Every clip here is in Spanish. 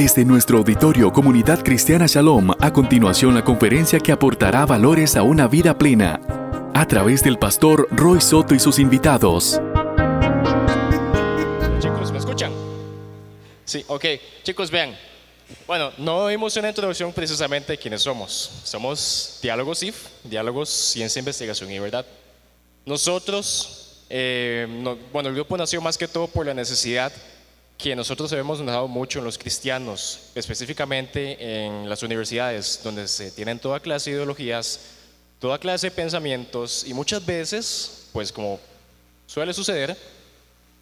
Desde nuestro auditorio Comunidad Cristiana Shalom, a continuación la conferencia que aportará valores a una vida plena, a través del pastor Roy Soto y sus invitados. Chicos, ¿me escuchan? Sí, ok. Chicos, vean. Bueno, no vimos una introducción precisamente de quiénes somos. Somos Diálogos IF, Diálogos Ciencia, Investigación y Verdad. Nosotros, eh, no- bueno, el grupo nació más que todo por la necesidad que nosotros hemos notado mucho en los cristianos, específicamente en las universidades, donde se tienen toda clase de ideologías, toda clase de pensamientos y muchas veces, pues como suele suceder,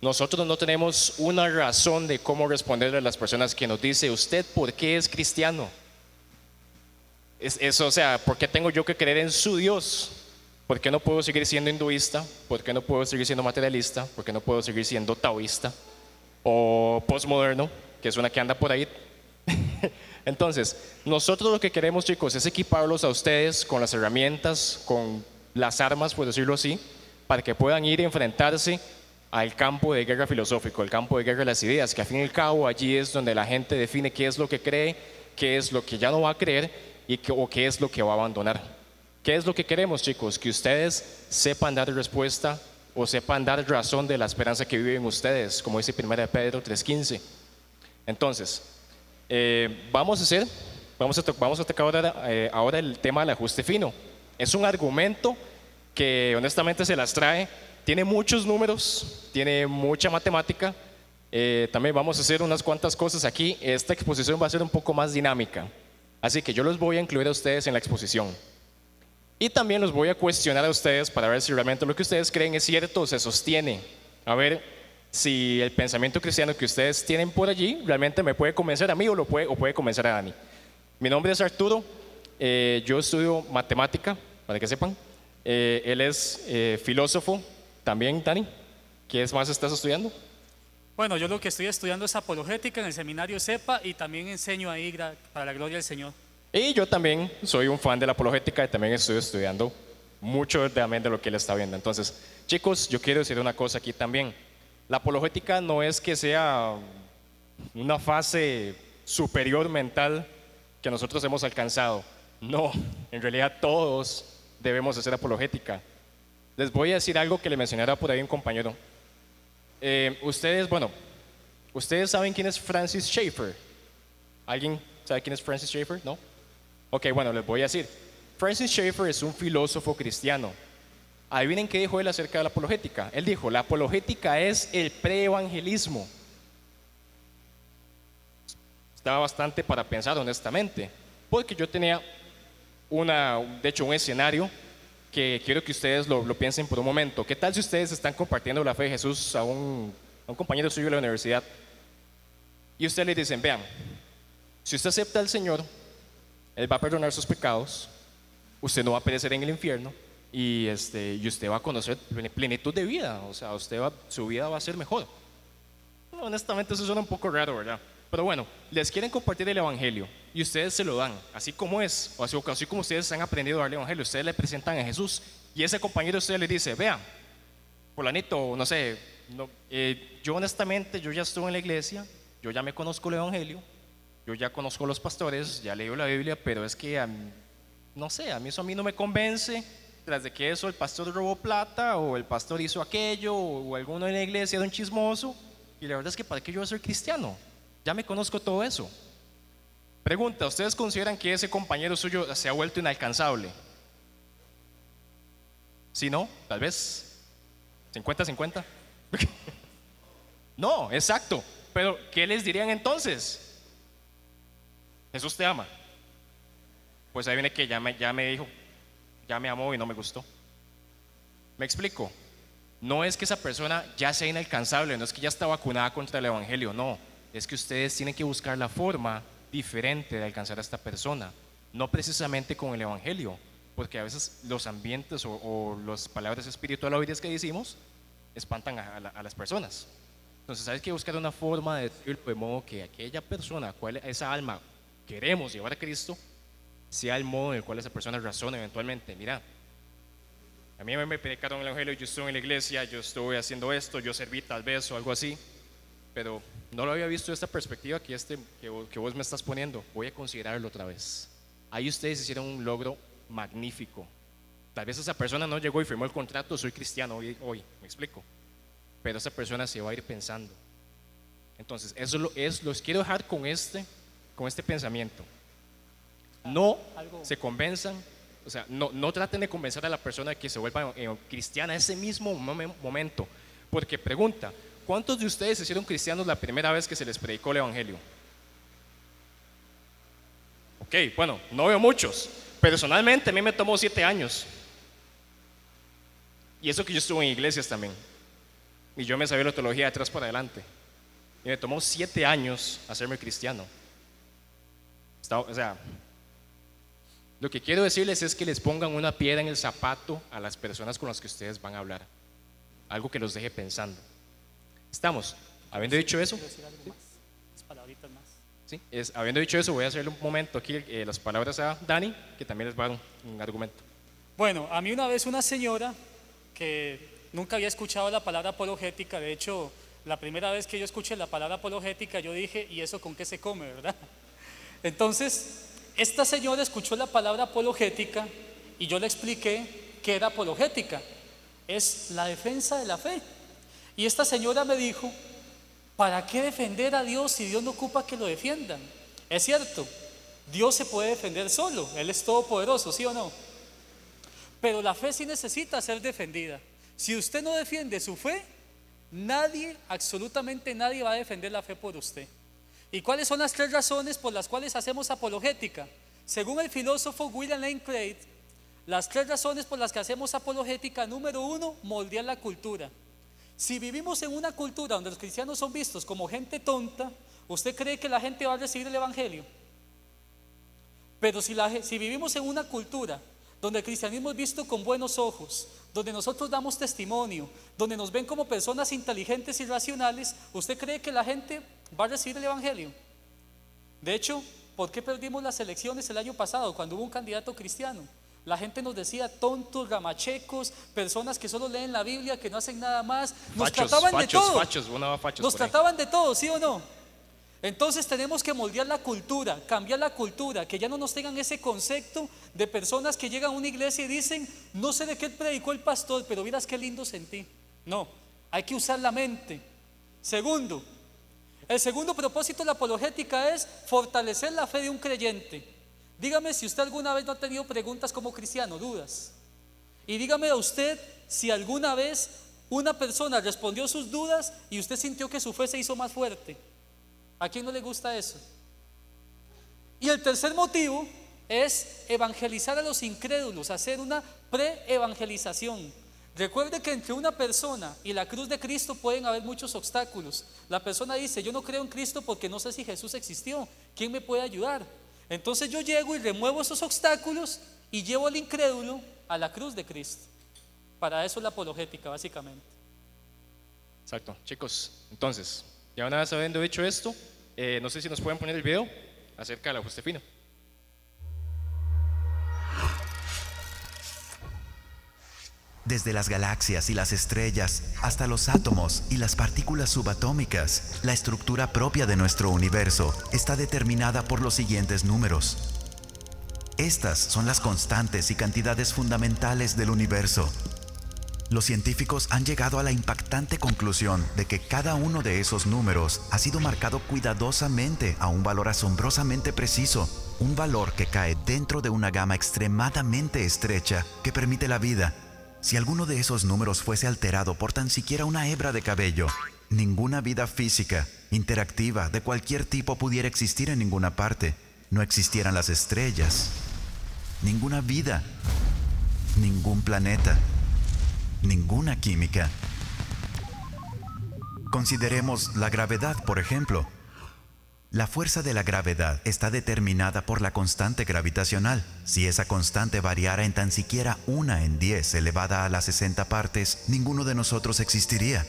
nosotros no tenemos una razón de cómo responderle a las personas que nos dice, ¿usted por qué es cristiano? Es, o sea, ¿por qué tengo yo que creer en su Dios? ¿Por qué no puedo seguir siendo hinduista? ¿Por qué no puedo seguir siendo materialista? ¿Por qué no puedo seguir siendo taoísta? Postmoderno, que es una que anda por ahí. Entonces, nosotros lo que queremos, chicos, es equiparlos a ustedes con las herramientas, con las armas, por decirlo así, para que puedan ir a enfrentarse al campo de guerra filosófico, el campo de guerra de las ideas, que al fin y al cabo allí es donde la gente define qué es lo que cree, qué es lo que ya no va a creer y qué, o qué es lo que va a abandonar. ¿Qué es lo que queremos, chicos? Que ustedes sepan dar respuesta o sepan dar razón de la esperanza que viven ustedes, como dice 1 Pedro 3.15. Entonces, eh, vamos a hacer, vamos a, vamos a tocar ahora, eh, ahora el tema del ajuste fino. Es un argumento que honestamente se las trae, tiene muchos números, tiene mucha matemática. eh, también vamos a hacer unas cuantas cosas aquí. Esta exposición va a ser un poco más dinámica, así que yo los voy a incluir a ustedes en la exposición. Y también los voy a cuestionar a ustedes para ver si realmente lo que ustedes creen es cierto o se sostiene. A ver si el pensamiento cristiano que ustedes tienen por allí realmente me puede convencer a mí o, lo puede, o puede convencer a Dani. Mi nombre es Arturo, eh, yo estudio matemática, para que sepan. Eh, él es eh, filósofo, también Dani. ¿Qué más estás estudiando? Bueno, yo lo que estoy estudiando es apologética en el seminario CEPA y también enseño ahí para la gloria del Señor. Y yo también soy un fan de la apologética y también estoy estudiando mucho también de lo que él está viendo. Entonces, chicos, yo quiero decir una cosa aquí también. La apologética no es que sea una fase superior mental que nosotros hemos alcanzado. No, en realidad todos debemos hacer apologética. Les voy a decir algo que le mencionara por ahí un compañero. Eh, ustedes, bueno, ustedes saben quién es Francis Schaeffer. ¿Alguien sabe quién es Francis Schaeffer? ¿No? Ok, bueno, les voy a decir. Francis Schaeffer es un filósofo cristiano. Adivinen qué dijo él acerca de la apologética. Él dijo, la apologética es el preevangelismo. Estaba bastante para pensar honestamente, porque yo tenía una, de hecho, un escenario que quiero que ustedes lo, piensen por un momento. ¿Qué tal si ustedes están compartiendo la fe de Jesús a un, a un compañero suyo de la universidad y ustedes le dicen, vean, si usted acepta al Señor, Él va a perdonar sus pecados, usted no va a perecer en el infierno y, este, y usted va a conocer plen- plenitud de vida, o sea, usted va, su vida va a ser mejor. Honestamente eso suena un poco raro, ¿verdad? Pero bueno, les quieren compartir el Evangelio y ustedes se lo dan, así como es, o así, así como ustedes han aprendido a dar el Evangelio, ustedes le presentan a Jesús y ese compañero a usted le dice, vean, fulanito, no sé, no, eh, yo honestamente, yo ya estuve en la iglesia, yo ya me conozco el Evangelio, yo ya conozco a los pastores, ya leo la Biblia, pero es que, a mí- no sé, a mí eso a mí no me convence, tras de que eso el pastor robó plata, o el pastor hizo aquello, o, alguno en la iglesia era un chismoso, y la verdad es que ¿para qué yo voy a ser cristiano? Ya me conozco todo eso. Pregunta, ¿ustedes consideran que ese compañero suyo se ha vuelto inalcanzable? Si no, tal vez 50-50. no, exacto. Pero, ¿qué les dirían entonces? Jesús te ama. Pues ahí viene que ya me, ya me dijo, ya me amó y no me gustó. Me explico. No es que esa persona ya sea inalcanzable, no es que ya está vacunada contra el Evangelio, no. Es que ustedes tienen que buscar la forma diferente de alcanzar a esta persona, no precisamente con el Evangelio, porque a veces los ambientes o, o las palabras espirituales que decimos espantan a, a la- a las personas. Entonces hay que buscar una forma de decirlo de modo que aquella persona, esa alma queremos llevar a Cristo, sea el modo en el cual esa persona razona eventualmente. Mira, a mí me predicaron el Evangelio, yo estuve en la iglesia, yo estuve haciendo esto, yo serví tal vez o algo así. pero no lo había visto de esta perspectiva que, este, que, vo- que vos me estás poniendo. Voy a considerarlo otra vez. Ahí ustedes hicieron un logro magnífico. Tal vez esa persona no llegó y firmó el contrato, soy cristiano hoy, hoy me explico. Pero esa persona se va a ir pensando. Entonces, eso lo, es, los quiero dejar con este, con este pensamiento. No se convenzan, o sea, no, no traten de convencer a la persona de que se vuelva eh, cristiana ese mismo momen- momento. Porque pregunta, ¿cuántos de ustedes se hicieron cristianos la primera vez que se les predicó el Evangelio? Ok, bueno, no veo muchos. Personalmente a mí me tomó siete años. Y eso que yo estuve en iglesias también. Y yo me sabía la teología de atrás para adelante. Y me tomó siete años hacerme cristiano. Está- o sea, lo que quiero decirles es que les pongan una piedra en el zapato a las personas con las que ustedes van a hablar. Algo que los deje pensando. ¿Estamos? Habiendo dicho eso. ¿sí? Es, habiendo dicho eso, voy a hacerle un momento aquí eh, las palabras a Dani, que también les va a dar un, un argumento. Bueno, a mí una vez una señora que nunca había escuchado la palabra apologética, de hecho, la primera vez que yo escuché la palabra apologética, yo dije, ¿y eso con qué se come, verdad? Entonces, esta señora escuchó la palabra apologética y yo le expliqué que era apologética. Es la defensa de la fe. Y esta señora me dijo, ¿para qué defender a Dios si Dios no ocupa que lo defiendan? Es cierto, Dios se puede defender solo, Él es todopoderoso, ¿sí o no? Pero la fe sí necesita ser defendida. Si usted no defiende su fe, nadie, absolutamente nadie va a defender la fe por usted. ¿Y cuáles son las tres razones por las cuales hacemos apologética? Según el filósofo William Lane Craig, las tres razones por las que hacemos apologética, número uno, moldear la cultura. Si vivimos en una cultura donde los cristianos son vistos como gente tonta, ¿usted cree que la gente va a recibir el Evangelio? Pero si, si vivimos en una cultura donde el cristianismo es visto con buenos ojos, donde nosotros damos testimonio, donde nos ven como personas inteligentes y racionales, ¿usted cree que la gente va a recibir el Evangelio? De hecho, ¿por qué perdimos las elecciones el año pasado cuando hubo un candidato cristiano? La gente nos decía tontos, gamachecos, personas que solo leen la Biblia, que no hacen nada más. Nos Fachos, trataban fachos, de todo. fachos, Nos trataban de todo, ¿sí o no? Entonces tenemos que moldear la cultura, cambiar la cultura, que ya no nos tengan ese concepto de personas que llegan a una iglesia y dicen, no sé de qué predicó el pastor, pero miras qué lindo sentí. No, hay que usar la mente. Segundo, el segundo propósito de la apologética es fortalecer la fe de un creyente. Dígame si usted alguna vez no ha tenido preguntas como cristiano, dudas. Y dígame a usted si alguna vez una persona respondió sus dudas y usted sintió que su fe se hizo más fuerte. ¿A quién no le gusta eso? Y el tercer motivo es evangelizar a los incrédulos, hacer una pre-evangelización. Recuerde que entre una persona y la cruz de Cristo pueden haber muchos obstáculos. La persona dice, yo no creo en Cristo porque no sé si Jesús existió. ¿Quién me puede ayudar? Entonces yo llego y remuevo esos obstáculos y llevo al incrédulo a la cruz de Cristo. Para eso es la apologética, básicamente. Exacto, chicos. Entonces, ya una vez habiendo dicho esto, eh, no sé si nos pueden poner el video acerca ajuste fino. Desde las galaxias y las estrellas hasta los átomos y las partículas subatómicas, la estructura propia de nuestro universo está determinada por los siguientes números. Estas son las constantes y cantidades fundamentales del universo. Los científicos han llegado a la impactante conclusión de que cada uno de esos números ha sido marcado cuidadosamente a un valor asombrosamente preciso, un valor que cae dentro de una gama extremadamente estrecha que permite la vida. Si alguno de esos números fuese alterado por tan siquiera una hebra de cabello, ninguna vida física, interactiva, de cualquier tipo pudiera existir en ninguna parte. No existieran las estrellas, ninguna vida, ningún planeta, ninguna química. Consideremos la gravedad, por ejemplo. La fuerza de la gravedad está determinada por la constante gravitacional. Si esa constante variara en tan siquiera una en 10 elevada a las 60 partes, ninguno de nosotros existiría.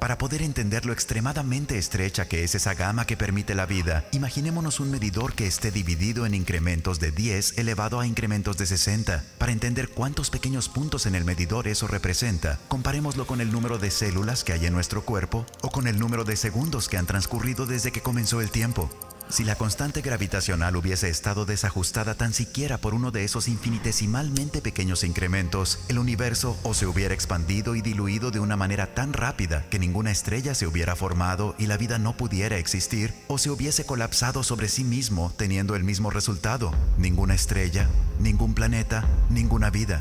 Para poder entender lo extremadamente estrecha que es esa gama que permite la vida, imaginémonos un medidor que esté dividido en incrementos de 10 elevado a incrementos de 60. Para entender cuántos pequeños puntos en el medidor eso representa, comparémoslo con el número de células que hay en nuestro cuerpo o con el número de segundos que han transcurrido desde que comenzó el tiempo. Si la constante gravitacional hubiese estado desajustada tan siquiera por uno de esos infinitesimalmente pequeños incrementos, el universo o se hubiera expandido y diluido de una manera tan rápida que ninguna estrella se hubiera formado y la vida no pudiera existir, o se hubiese colapsado sobre sí mismo teniendo el mismo resultado, ninguna estrella, ningún planeta, ninguna vida.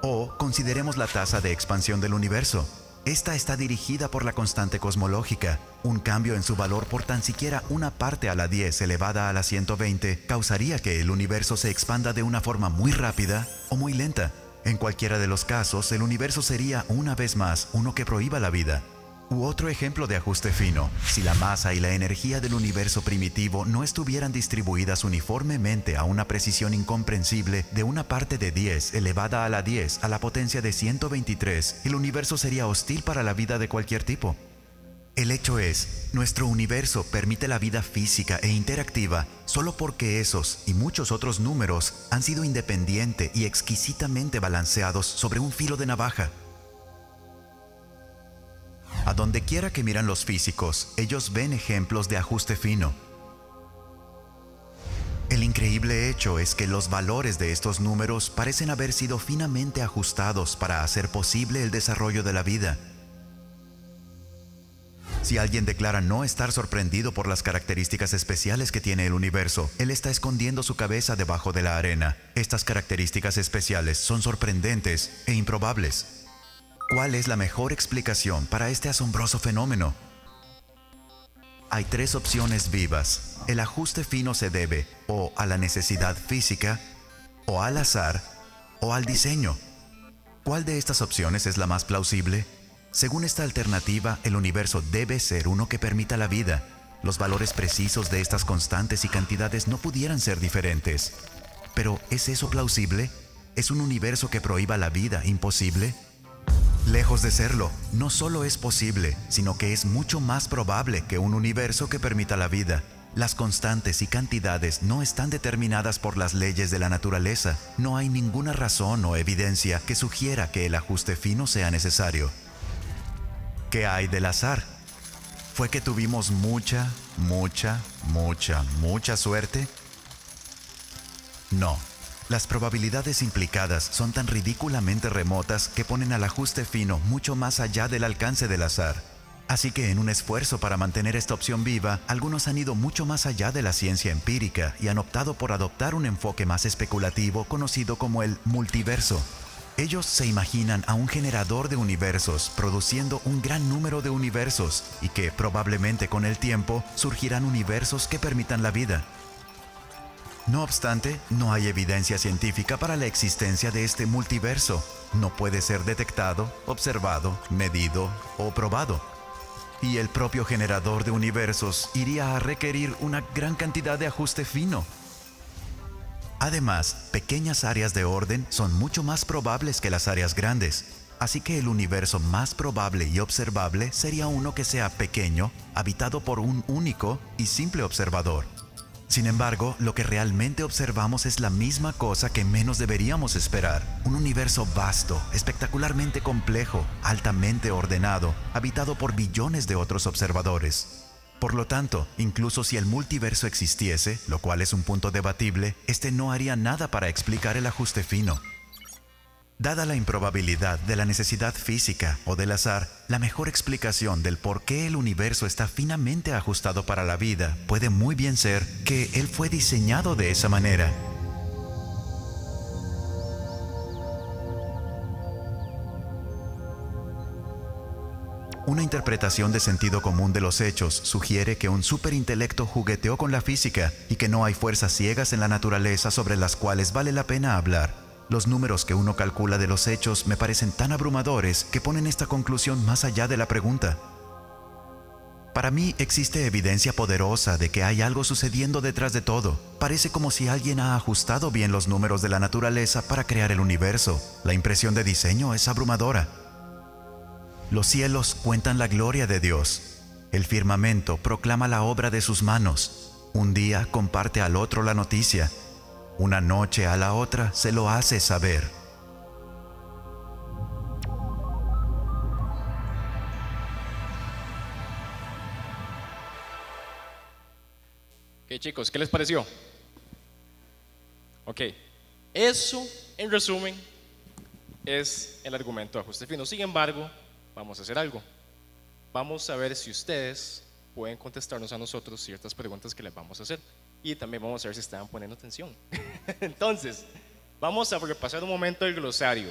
O consideremos la tasa de expansión del universo. Esta está dirigida por la constante cosmológica. Un cambio en su valor por tan siquiera una parte a la 10 elevada a la 120 causaría que el universo se expanda de una forma muy rápida o muy lenta. En cualquiera de los casos, el universo sería una vez más uno que prohíba la vida. U otro ejemplo de ajuste fino, si la masa y la energía del universo primitivo no estuvieran distribuidas uniformemente a una precisión incomprensible de una parte de 10 elevada a la 10 a la potencia de 123, el universo sería hostil para la vida de cualquier tipo. El hecho es, nuestro universo permite la vida física e interactiva solo porque esos y muchos otros números han sido independiente y exquisitamente balanceados sobre un filo de navaja. A donde quiera que miran los físicos, ellos ven ejemplos de ajuste fino. El increíble hecho es que los valores de estos números parecen haber sido finamente ajustados para hacer posible el desarrollo de la vida. Si alguien declara no estar sorprendido por las características especiales que tiene el universo, él está escondiendo su cabeza debajo de la arena. Estas características especiales son sorprendentes e improbables. ¿Cuál es la mejor explicación para este asombroso fenómeno? Hay tres opciones vivas. El ajuste fino se debe o a la necesidad física, o al azar, o al diseño. ¿Cuál de estas opciones es la más plausible? Según esta alternativa, el universo debe ser uno que permita la vida. Los valores precisos de estas constantes y cantidades no pudieran ser diferentes. Pero, ¿es eso plausible? ¿Es un universo que prohíba la vida imposible? Lejos de serlo, no solo es posible, sino que es mucho más probable que un universo que permita la vida. Las constantes y cantidades no están determinadas por las leyes de la naturaleza. No hay ninguna razón o evidencia que sugiera que el ajuste fino sea necesario. ¿Qué hay del azar? ¿Fue que tuvimos mucha, mucha, mucha, mucha suerte? No, las probabilidades implicadas son tan ridículamente remotas que ponen al ajuste fino mucho más allá del alcance del azar. Así que en un esfuerzo para mantener esta opción viva, algunos han ido mucho más allá de la ciencia empírica y han optado por adoptar un enfoque más especulativo conocido como el multiverso. Ellos se imaginan a un generador de universos produciendo un gran número de universos y que probablemente con el tiempo surgirán universos que permitan la vida. No obstante, no hay evidencia científica para la existencia de este multiverso. No puede ser detectado, observado, medido o probado. Y el propio generador de universos iría a requerir una gran cantidad de ajuste fino. Además, pequeñas áreas de orden son mucho más probables que las áreas grandes, así que el universo más probable y observable sería uno que sea pequeño, habitado por un único y simple observador. Sin embargo, lo que realmente observamos es la misma cosa que menos deberíamos esperar. Un universo vasto, espectacularmente complejo, altamente ordenado, habitado por billones de otros observadores. Por lo tanto, incluso si el multiverso existiese, lo cual es un punto debatible, este no haría nada para explicar el ajuste fino. Dada la improbabilidad de la necesidad física o del azar, la mejor explicación del por qué el universo está finamente ajustado para la vida puede muy bien ser que él fue diseñado de esa manera. Una interpretación de sentido común de los hechos sugiere que un superintelecto jugueteó con la física y que no hay fuerzas ciegas en la naturaleza sobre las cuales vale la pena hablar. Los números que uno calcula de los hechos me parecen tan abrumadores que ponen esta conclusión más allá de la pregunta. Para mí existe evidencia poderosa de que hay algo sucediendo detrás de todo. Parece como si alguien ha ajustado bien los números de la naturaleza para crear el universo. La impresión de diseño es abrumadora. Los cielos cuentan la gloria de Dios. El firmamento proclama la obra de sus manos. Un día comparte al otro la noticia. Una noche a la otra se lo hace saber. Ok, chicos, ¿qué les pareció? Ok, eso en resumen es el argumento de ajuste fino. Sin embargo, vamos a hacer algo. Vamos a ver si ustedes pueden contestarnos a nosotros ciertas preguntas que les vamos a hacer. Y también vamos a ver si están poniendo atención. Entonces, vamos a repasar un momento el glosario.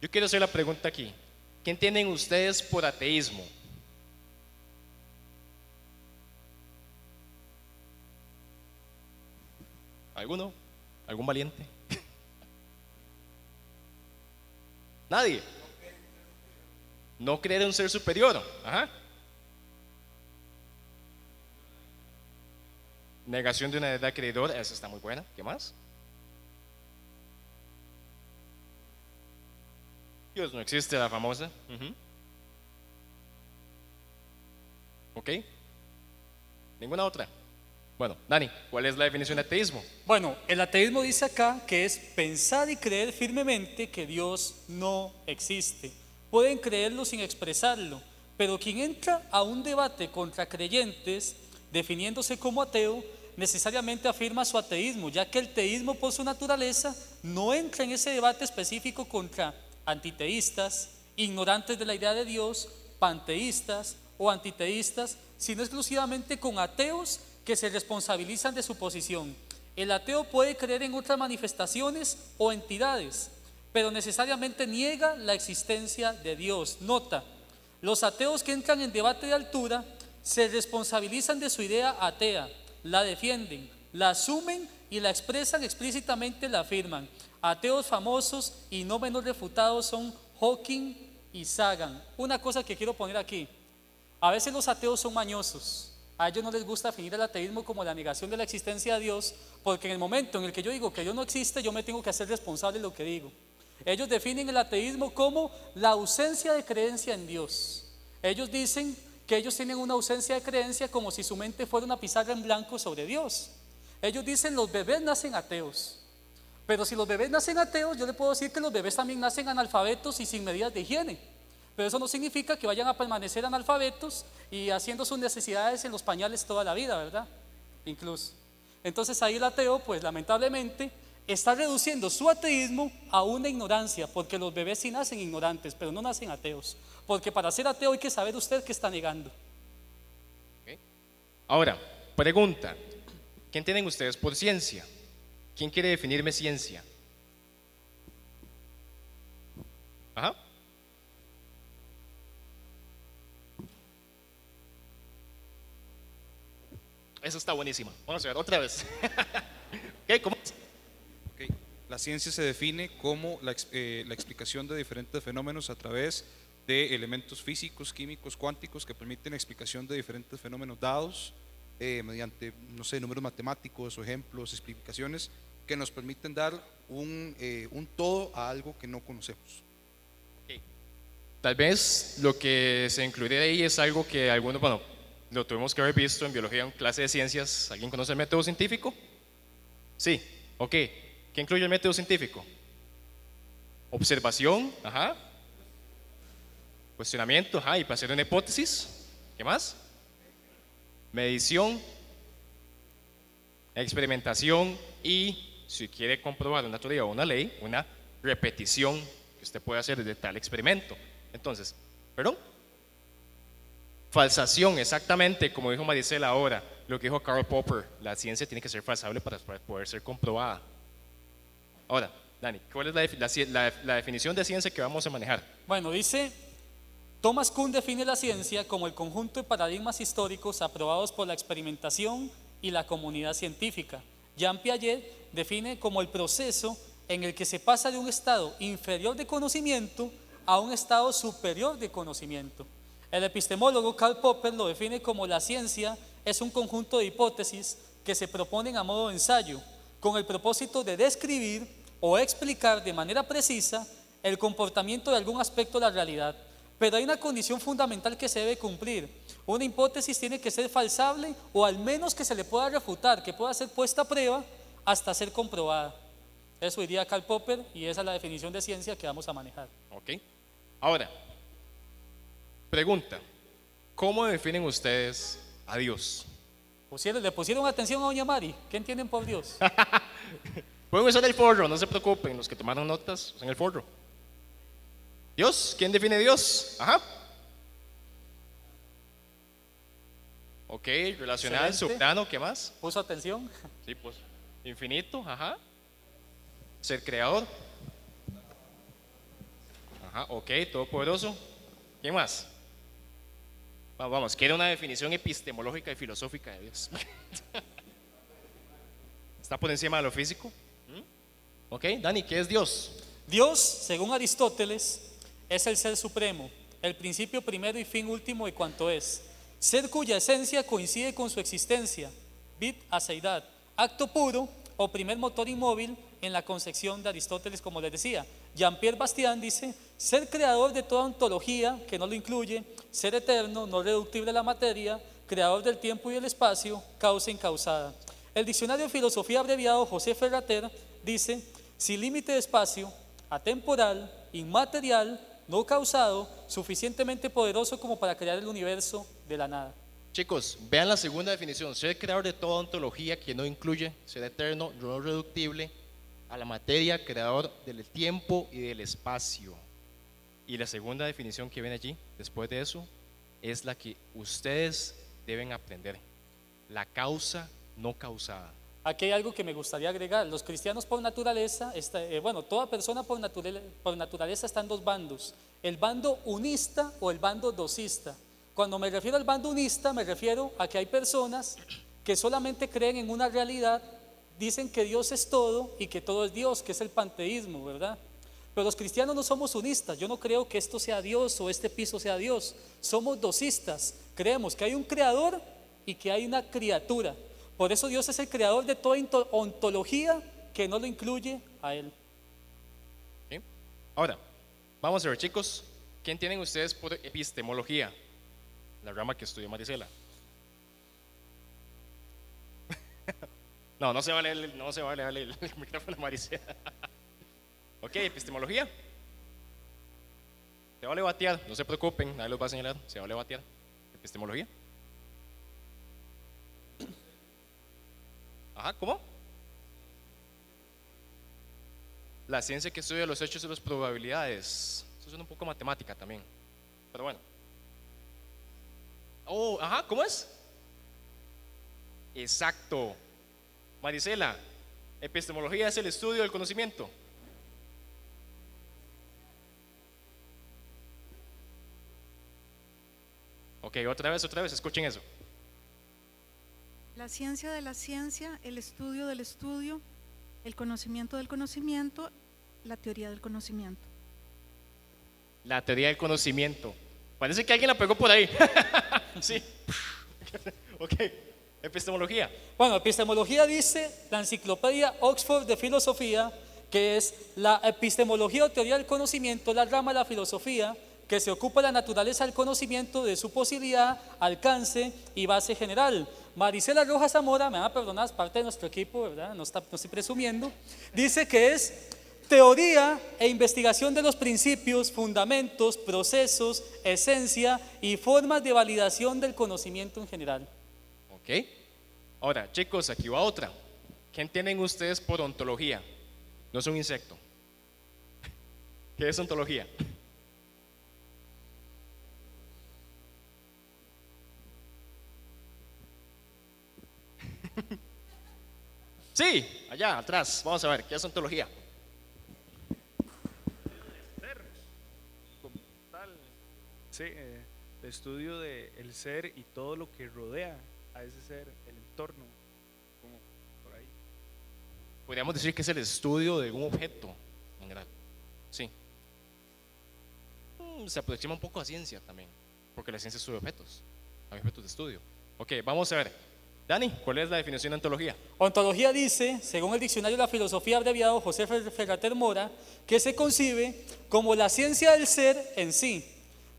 Yo quiero hacer la pregunta aquí. ¿Qué entienden ustedes por ateísmo? ¿Alguno? ¿Algún valiente? Nadie. No creer en un ser superior. Ajá. Negación de una edad creedora, esa está muy buena. ¿Qué más? Dios no existe, la famosa. Ujú. ¿Ok? ¿Ninguna otra? Bueno, Dani, ¿cuál es la definición de ateísmo? Bueno, el ateísmo dice acá que es pensar y creer firmemente que Dios no existe. Pueden creerlo sin expresarlo, pero quien entra a un debate contra creyentes definiéndose como ateo, necesariamente afirma su ateísmo, ya que el teísmo por su naturaleza no entra en ese debate específico contra antiteístas, ignorantes de la idea de Dios, panteístas o antiteístas, sino exclusivamente con ateos que se responsabilizan de su posición. El ateo puede creer en otras manifestaciones o entidades, pero necesariamente niega la existencia de Dios. Nota, los ateos que entran en debate de altura se responsabilizan de su idea atea, la defienden, la asumen y la expresan explícitamente, la afirman. Ateos famosos y no menos refutados son Hawking y Sagan. Una cosa que quiero poner aquí, a veces los ateos son mañosos. A ellos no les gusta definir el ateísmo como la negación de la existencia de Dios, porque en el momento en el que yo digo que Dios no existe, yo me tengo que hacer responsable de lo que digo. Ellos definen el ateísmo como la ausencia de creencia en Dios. Ellos dicen que ellos tienen una ausencia de creencia como si su mente fuera una pizarra en blanco sobre Dios. Ellos dicen los bebés nacen ateos. Pero si los bebés nacen ateos, yo le puedo decir que los bebés también nacen analfabetos y sin medidas de higiene. Pero eso no significa que vayan a permanecer analfabetos y haciendo sus necesidades en los pañales toda la vida, ¿verdad? Incluso. Entonces ahí el ateo, pues lamentablemente, está reduciendo su ateísmo a una ignorancia, porque los bebés sí nacen ignorantes, pero no nacen ateos. Porque para ser ateo hay que saber usted que está negando. Ahora, pregunta. ¿Qué entienden ustedes por ciencia? ¿Quién quiere definirme ciencia? Ajá. Esa está buenísima. Vamos a ver otra vez. Ok, ¿cómo La ciencia se define como la, eh, la explicación de diferentes fenómenos a través de elementos físicos, químicos, cuánticos que permiten explicación de diferentes fenómenos dados eh, mediante, no sé, números matemáticos o ejemplos, explicaciones que nos permiten dar un, eh, todo a algo que no conocemos. Tal vez lo que se incluiría ahí es algo que algunos, bueno, lo tuvimos que haber visto en biología en clase de ciencias. ¿Alguien conoce el método científico? Sí, ok. ¿Qué incluye el método científico? Observación. Cuestionamiento, ajá. Y para hacer una hipótesis, ¿qué más? Medición, experimentación y, si quiere comprobar una teoría o una ley, una repetición que usted puede hacer de tal experimento. Entonces, ¿perdón? Falsación, exactamente como dijo Maricela ahora, lo que dijo Karl Popper, la ciencia tiene que ser falsable para poder ser comprobada. Ahora, Dani, ¿cuál es la, la- la definición de ciencia que vamos a manejar? Bueno, dice, Thomas Kuhn define la ciencia como el conjunto de paradigmas históricos aprobados por la experimentación y la comunidad científica. Jean Piaget define como el proceso en el que se pasa de un estado inferior de conocimiento a un estado superior de conocimiento. El epistemólogo Karl Popper lo define como la ciencia es un conjunto de hipótesis que se proponen a modo de ensayo, con el propósito de describir o explicar de manera precisa el comportamiento de algún aspecto de la realidad. Pero hay una condición fundamental que se debe cumplir. Una hipótesis tiene que ser falsable o al menos que se le pueda refutar, que pueda ser puesta a prueba hasta ser comprobada. Eso iría Karl Popper y esa es la definición de ciencia que vamos a manejar. Ok. Ahora, pregunta. ¿Cómo definen ustedes a Dios? Pusieron- le pusieron atención a Doña Mari. ¿Qué entienden por Dios? Pueden usar el forro, no se preocupen, los que tomaron notas, usen el forro. Dios, ¿quién define Dios? Ajá. Ok, relacional, Excelente. subplano, ¿qué más? ¿Puso atención? Sí, pues. Infinito, ajá. Ser creador. Ajá, ok, todopoderoso. ¿Quién más? Va- Vamos, quiere una definición epistemológica y filosófica de Dios. ¿Está por encima de lo físico? Ok, Dani, ¿qué es Dios? Dios, según Aristóteles, es el ser supremo, el principio primero y fin último de cuanto es. Ser cuya esencia coincide con su existencia, vid aceidad, acto puro o primer motor inmóvil en la concepción de Aristóteles, como les decía. Jean-Pierre Bastián dice, ser creador de toda ontología, que no lo incluye, ser eterno, no reductible a la materia, creador del tiempo y el espacio, causa incausada. El diccionario de filosofía abreviado José Ferrater dice, sin límite de espacio, atemporal, inmaterial, no causado, suficientemente poderoso como para crear el universo de la nada. Chicos, vean la segunda definición. Ser creador de toda ontología que no incluye ser eterno, no reductible a la materia, creador del tiempo y del espacio. Y la segunda definición que viene allí, después de eso, es la que ustedes deben aprender. La causa no causada. Aquí hay algo que me gustaría agregar. Los cristianos por naturaleza, está- eh, bueno, toda persona por, naturale- por naturaleza está en dos bandos. El bando unista o el bando dosista. Cuando me refiero al bando unista, me refiero a que hay personas que solamente creen en una realidad, dicen que Dios es todo y que todo es Dios, que es el panteísmo, ¿verdad? Pero los cristianos no somos unistas. Yo no creo que esto sea Dios o este piso sea Dios. Somos dosistas. Creemos que hay un creador y que hay una criatura. Por eso Dios es el creador de toda ontología que no lo incluye a Él. Ahora, vamos a ver, chicos, ¿quién tienen ustedes por epistemología? La rama que estudió Marisela. No, no se vale, no se vale el, el micrófono a Marisela. Ok, epistemología. Se vale batear, no se preocupen, nadie los va a señalar, se vale batear. Epistemología. Ajá, ¿cómo? La ciencia que estudia los hechos y las probabilidades. Eso es un poco matemática también. Pero bueno. Oh, ajá, ¿cómo es? Exacto. Marisela, epistemología es el estudio del conocimiento. Ok, otra vez, otra vez, escuchen eso. La ciencia de la ciencia, el estudio del estudio, el conocimiento del conocimiento, la teoría del conocimiento. La teoría del conocimiento. Parece que alguien la pegó por ahí. sí. ok, epistemología. Bueno, epistemología dice la enciclopedia Oxford de Filosofía, que es la epistemología o teoría del conocimiento, la rama de la filosofía que se ocupa de la naturaleza del conocimiento, de su posibilidad, alcance y base general. Marisela Rojas Zamora, me van a perdonar, es parte de nuestro equipo. No, está, no estoy presumiendo, dice que es teoría e investigación de los principios, fundamentos, procesos, esencia y formas de validación del conocimiento en general. Ok. Ahora, chicos, aquí va otra. ¿Qué entienden ustedes por ontología? No es un insecto. ¿Qué es ontología? Sí, allá atrás. Vamos a ver, ¿qué es ontología? Sí, eh, el estudio del ser y todo lo que rodea a ese ser, el entorno, como por ahí. Podríamos decir que es el estudio de un objeto en general. Sí. Mm, Se aproxima un poco a ciencia también, porque la ciencia estudia objetos. Hay objetos de estudio. Ok, vamos a ver. Dani, ¿cuál es la definición de ontología? Ontología dice, según el diccionario de la filosofía abreviado José Fer- Ferrater Mora, que se concibe como la ciencia del ser en sí,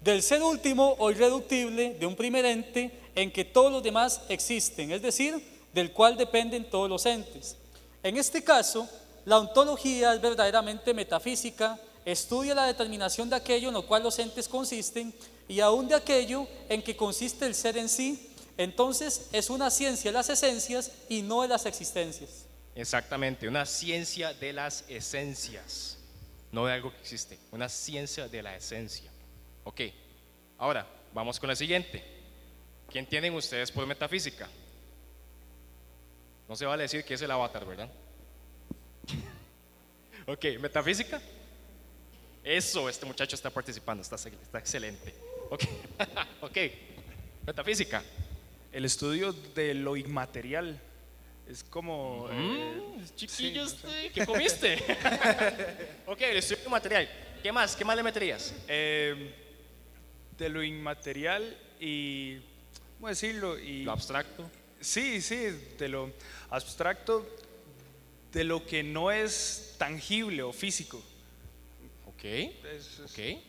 del ser último o irreductible de un primer ente en que todos los demás existen, es decir, del cual dependen todos los entes. En este caso, la ontología es verdaderamente metafísica, estudia la determinación de aquello en lo cual los entes consisten y aún de aquello en que consiste el ser en sí. Entonces es una ciencia de las esencias y no de las existencias. Exactamente, una ciencia de las esencias, no de algo que existe, una ciencia de la esencia. Ok, ahora vamos con la siguiente. ¿Quién tienen ustedes por metafísica? No se vale decir que es el avatar, ¿verdad? ok, metafísica. Eso, este muchacho está participando, está, está excelente. Ok, ok, metafísica. El estudio de lo inmaterial. Es como... eh, Chiquillo, sí, no sé. usted, ¿qué comiste? ok, el estudio material. ¿Qué más? ¿Qué más le meterías? Eh, de lo inmaterial y... ¿Cómo decirlo? Y, Lo abstracto. Sí, sí, de lo abstracto, de lo que no es tangible o físico. Ok, Es- es- ok.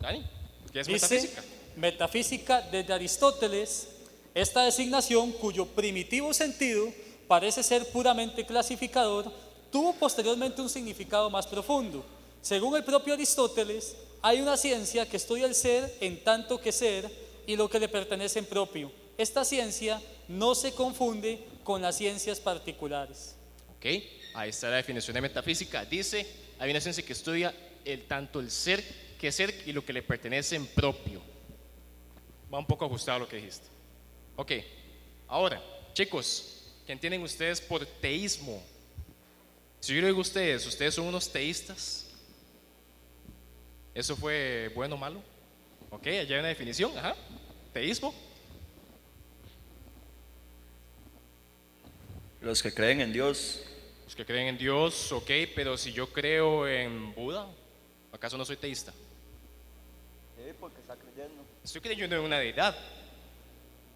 Dani, ¿qué es Dice metafísica? desde Aristóteles, esta designación cuyo primitivo sentido parece ser puramente clasificador, tuvo posteriormente un significado más profundo. Según el propio Aristóteles, hay una ciencia que estudia el ser en tanto que ser y lo que le pertenece en propio. Esta ciencia no se confunde con las ciencias particulares. Ok, ahí está la definición de metafísica. Dice, hay una ciencia que estudia el, tanto el ser que ser y lo que le pertenece en propio. Va un poco ajustado a lo que dijiste. Ok, ahora, chicos, ¿qué entienden ustedes por teísmo? Si yo le digo a ustedes, ¿ustedes son unos teístas? ¿Eso fue bueno o malo? Ok, allá hay una definición, ajá. Teísmo. Los que creen en Dios, Los que creen en Dios, ok, pero si yo creo en Buda, ¿acaso no soy teísta? porque está creyendo. Estoy creyendo en una deidad,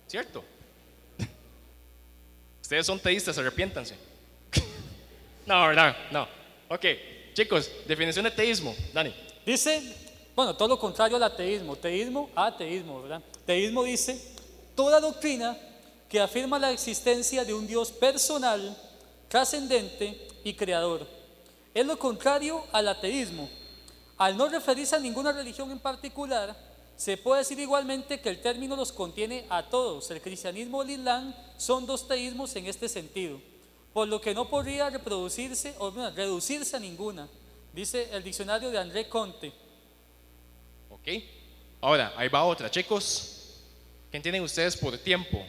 ¿cierto? Ustedes son teístas, arrepiéntanse. no, ¿verdad? No. Ok, chicos, definición de teísmo, Dani. Dice, bueno, todo lo contrario al ateísmo, teísmo, ateísmo, ¿verdad? Teísmo dice, toda doctrina que afirma la existencia de un Dios personal, trascendente y creador. Es lo contrario al ateísmo. Al no referirse a ninguna religión en particular, se puede decir igualmente que el término los contiene a todos. El cristianismo y el islam son dos teísmos en este sentido, por lo que no podría reproducirse o reducirse a ninguna, dice el diccionario de André Conte. Ok. Ahora, ahí va otra, chicos. ¿Qué entienden ustedes por tiempo?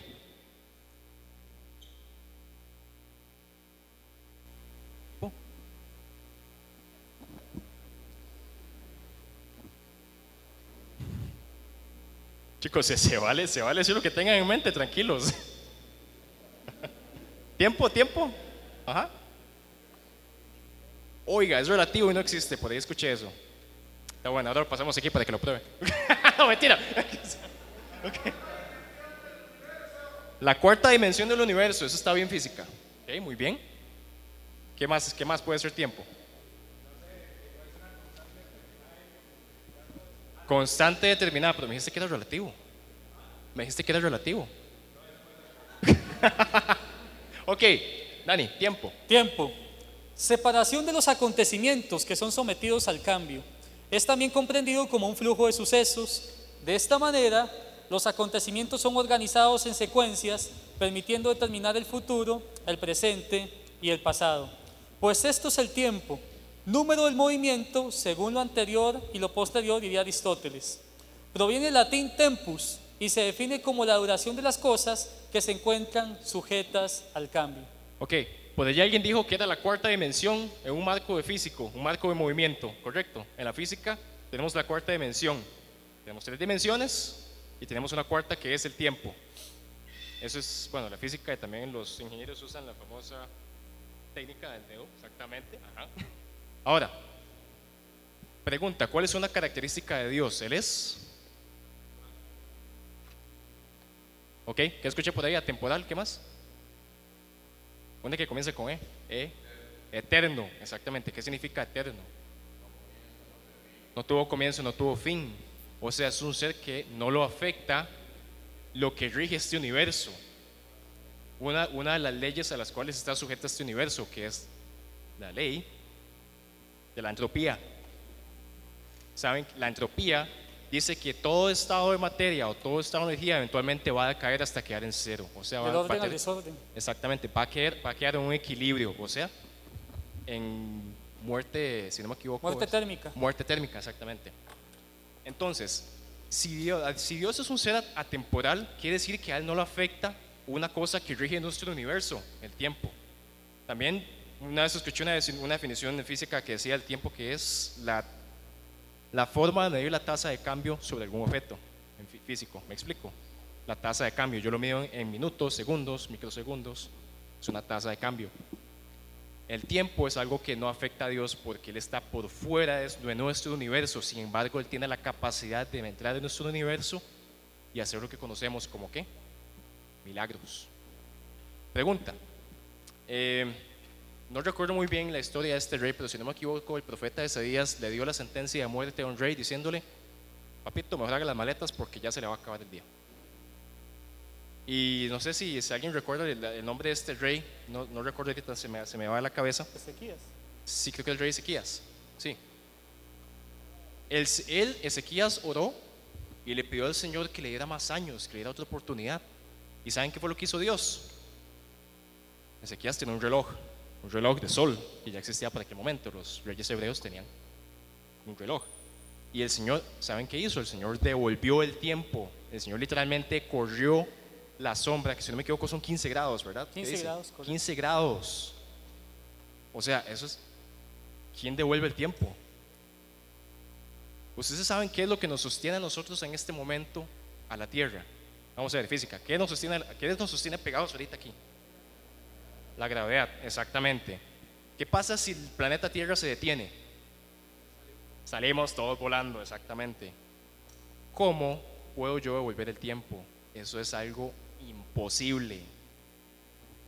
Chicos, se, vale, se vale decir lo que tengan en mente, tranquilos. tiempo, tiempo. Ajá. Oiga, es relativo y no existe, por ahí escuché eso. Está bueno, ahora lo pasamos aquí para que lo pruebe. no, mentira. La cuarta dimensión del universo, eso está bien física. Ok, muy bien. ¿Qué más, qué más puede ser tiempo? Constante determinada, pero me dijiste que era relativo. Me dijiste que era relativo. ok, Dani, tiempo. Tiempo. Separación de los acontecimientos que son sometidos al cambio. Es también comprendido como un flujo de sucesos. De esta manera, los acontecimientos son organizados en secuencias, permitiendo determinar el futuro, el presente y el pasado. Pues esto es el tiempo, número del movimiento según lo anterior y lo posterior, diría Aristóteles. Proviene del latín tempus y se define como la duración de las cosas que se encuentran sujetas al cambio. Ok, por allá alguien dijo que era la cuarta dimensión en un marco de físico, un marco de movimiento, ¿correcto? En la física tenemos la cuarta dimensión. Tenemos tres dimensiones y tenemos una cuarta que es el tiempo. Eso es, bueno, la física y también los ingenieros usan la famosa técnica del dedo, exactamente. Ajá. Ahora, pregunta, ¿cuál es una característica de Dios? ¿Él es? Ok, ¿qué escuché por ahí? ¿Atemporal? ¿Qué más? Una que comienza con E. E. Eterno, exactamente. ¿Qué significa eterno? No tuvo comienzo, no tuvo fin. O sea, es un ser que no lo afecta lo que rige este universo. Una, una de las leyes a las cuales está sujeto este universo, que es la ley de la entropía. Saben, la entropía dice que todo estado de materia o todo estado de energía eventualmente va a caer hasta quedar en cero. O sea, va, a desorden. Exactamente, va a, quedar, va a quedar en un equilibrio, o sea, en muerte, si no me equivoco. Muerte es- térmica. Muerte térmica, exactamente. Entonces, si Dios, si Dios es un ser at- atemporal, quiere decir que a Él no le afecta una cosa que rige nuestro universo, el tiempo. También una vez escuché una, una definición de física que decía el tiempo que es la, forma de medir la tasa de cambio sobre algún objeto físico. ¿Me explico? La tasa de cambio, yo lo mido en, minutos, segundos, microsegundos, es una tasa de cambio. El tiempo es algo que no afecta a Dios porque Él está por fuera de nuestro universo. Sin embargo, Él tiene la capacidad de entrar en nuestro universo y hacer lo que conocemos como qué? Milagros. Pregunta. Eh, no recuerdo muy bien la historia de este rey, pero si no me equivoco, el profeta Isaías le dio la sentencia de muerte a un rey diciéndole, papito, mejor haga las maletas porque ya se le va a acabar el día. Y no sé si, si alguien recuerda el, el nombre de este rey, no, no recuerdo ahorita, se me, se me va de la cabeza. Ezequías. Sí, creo que el rey Ezequías. Sí. Él, él, Ezequías, oró y le pidió al Señor que le diera más años, que le diera otra oportunidad. ¿Y saben qué fue lo que hizo Dios? Ezequías tiene un reloj, un reloj de sol, que ya existía para aquel momento. Los reyes hebreos tenían un reloj. Y el Señor, ¿saben qué hizo? El Señor devolvió el tiempo. El Señor literalmente corrió la sombra, que si no me equivoco son 15 grados, ¿verdad? ¿Qué 15 dice? grados, correcto. 15 grados. O sea, eso es... ¿Quién devuelve el tiempo? Ustedes saben qué es lo que nos sostiene a nosotros en este momento a la Tierra. Vamos a ver, física. ¿Qué nos sostiene, qué nos sostiene pegados ahorita aquí? La gravedad, exactamente. ¿Qué pasa si el planeta Tierra se detiene? Salimos todos volando, exactamente. ¿Cómo puedo yo devolver el tiempo? Eso es algo imposible.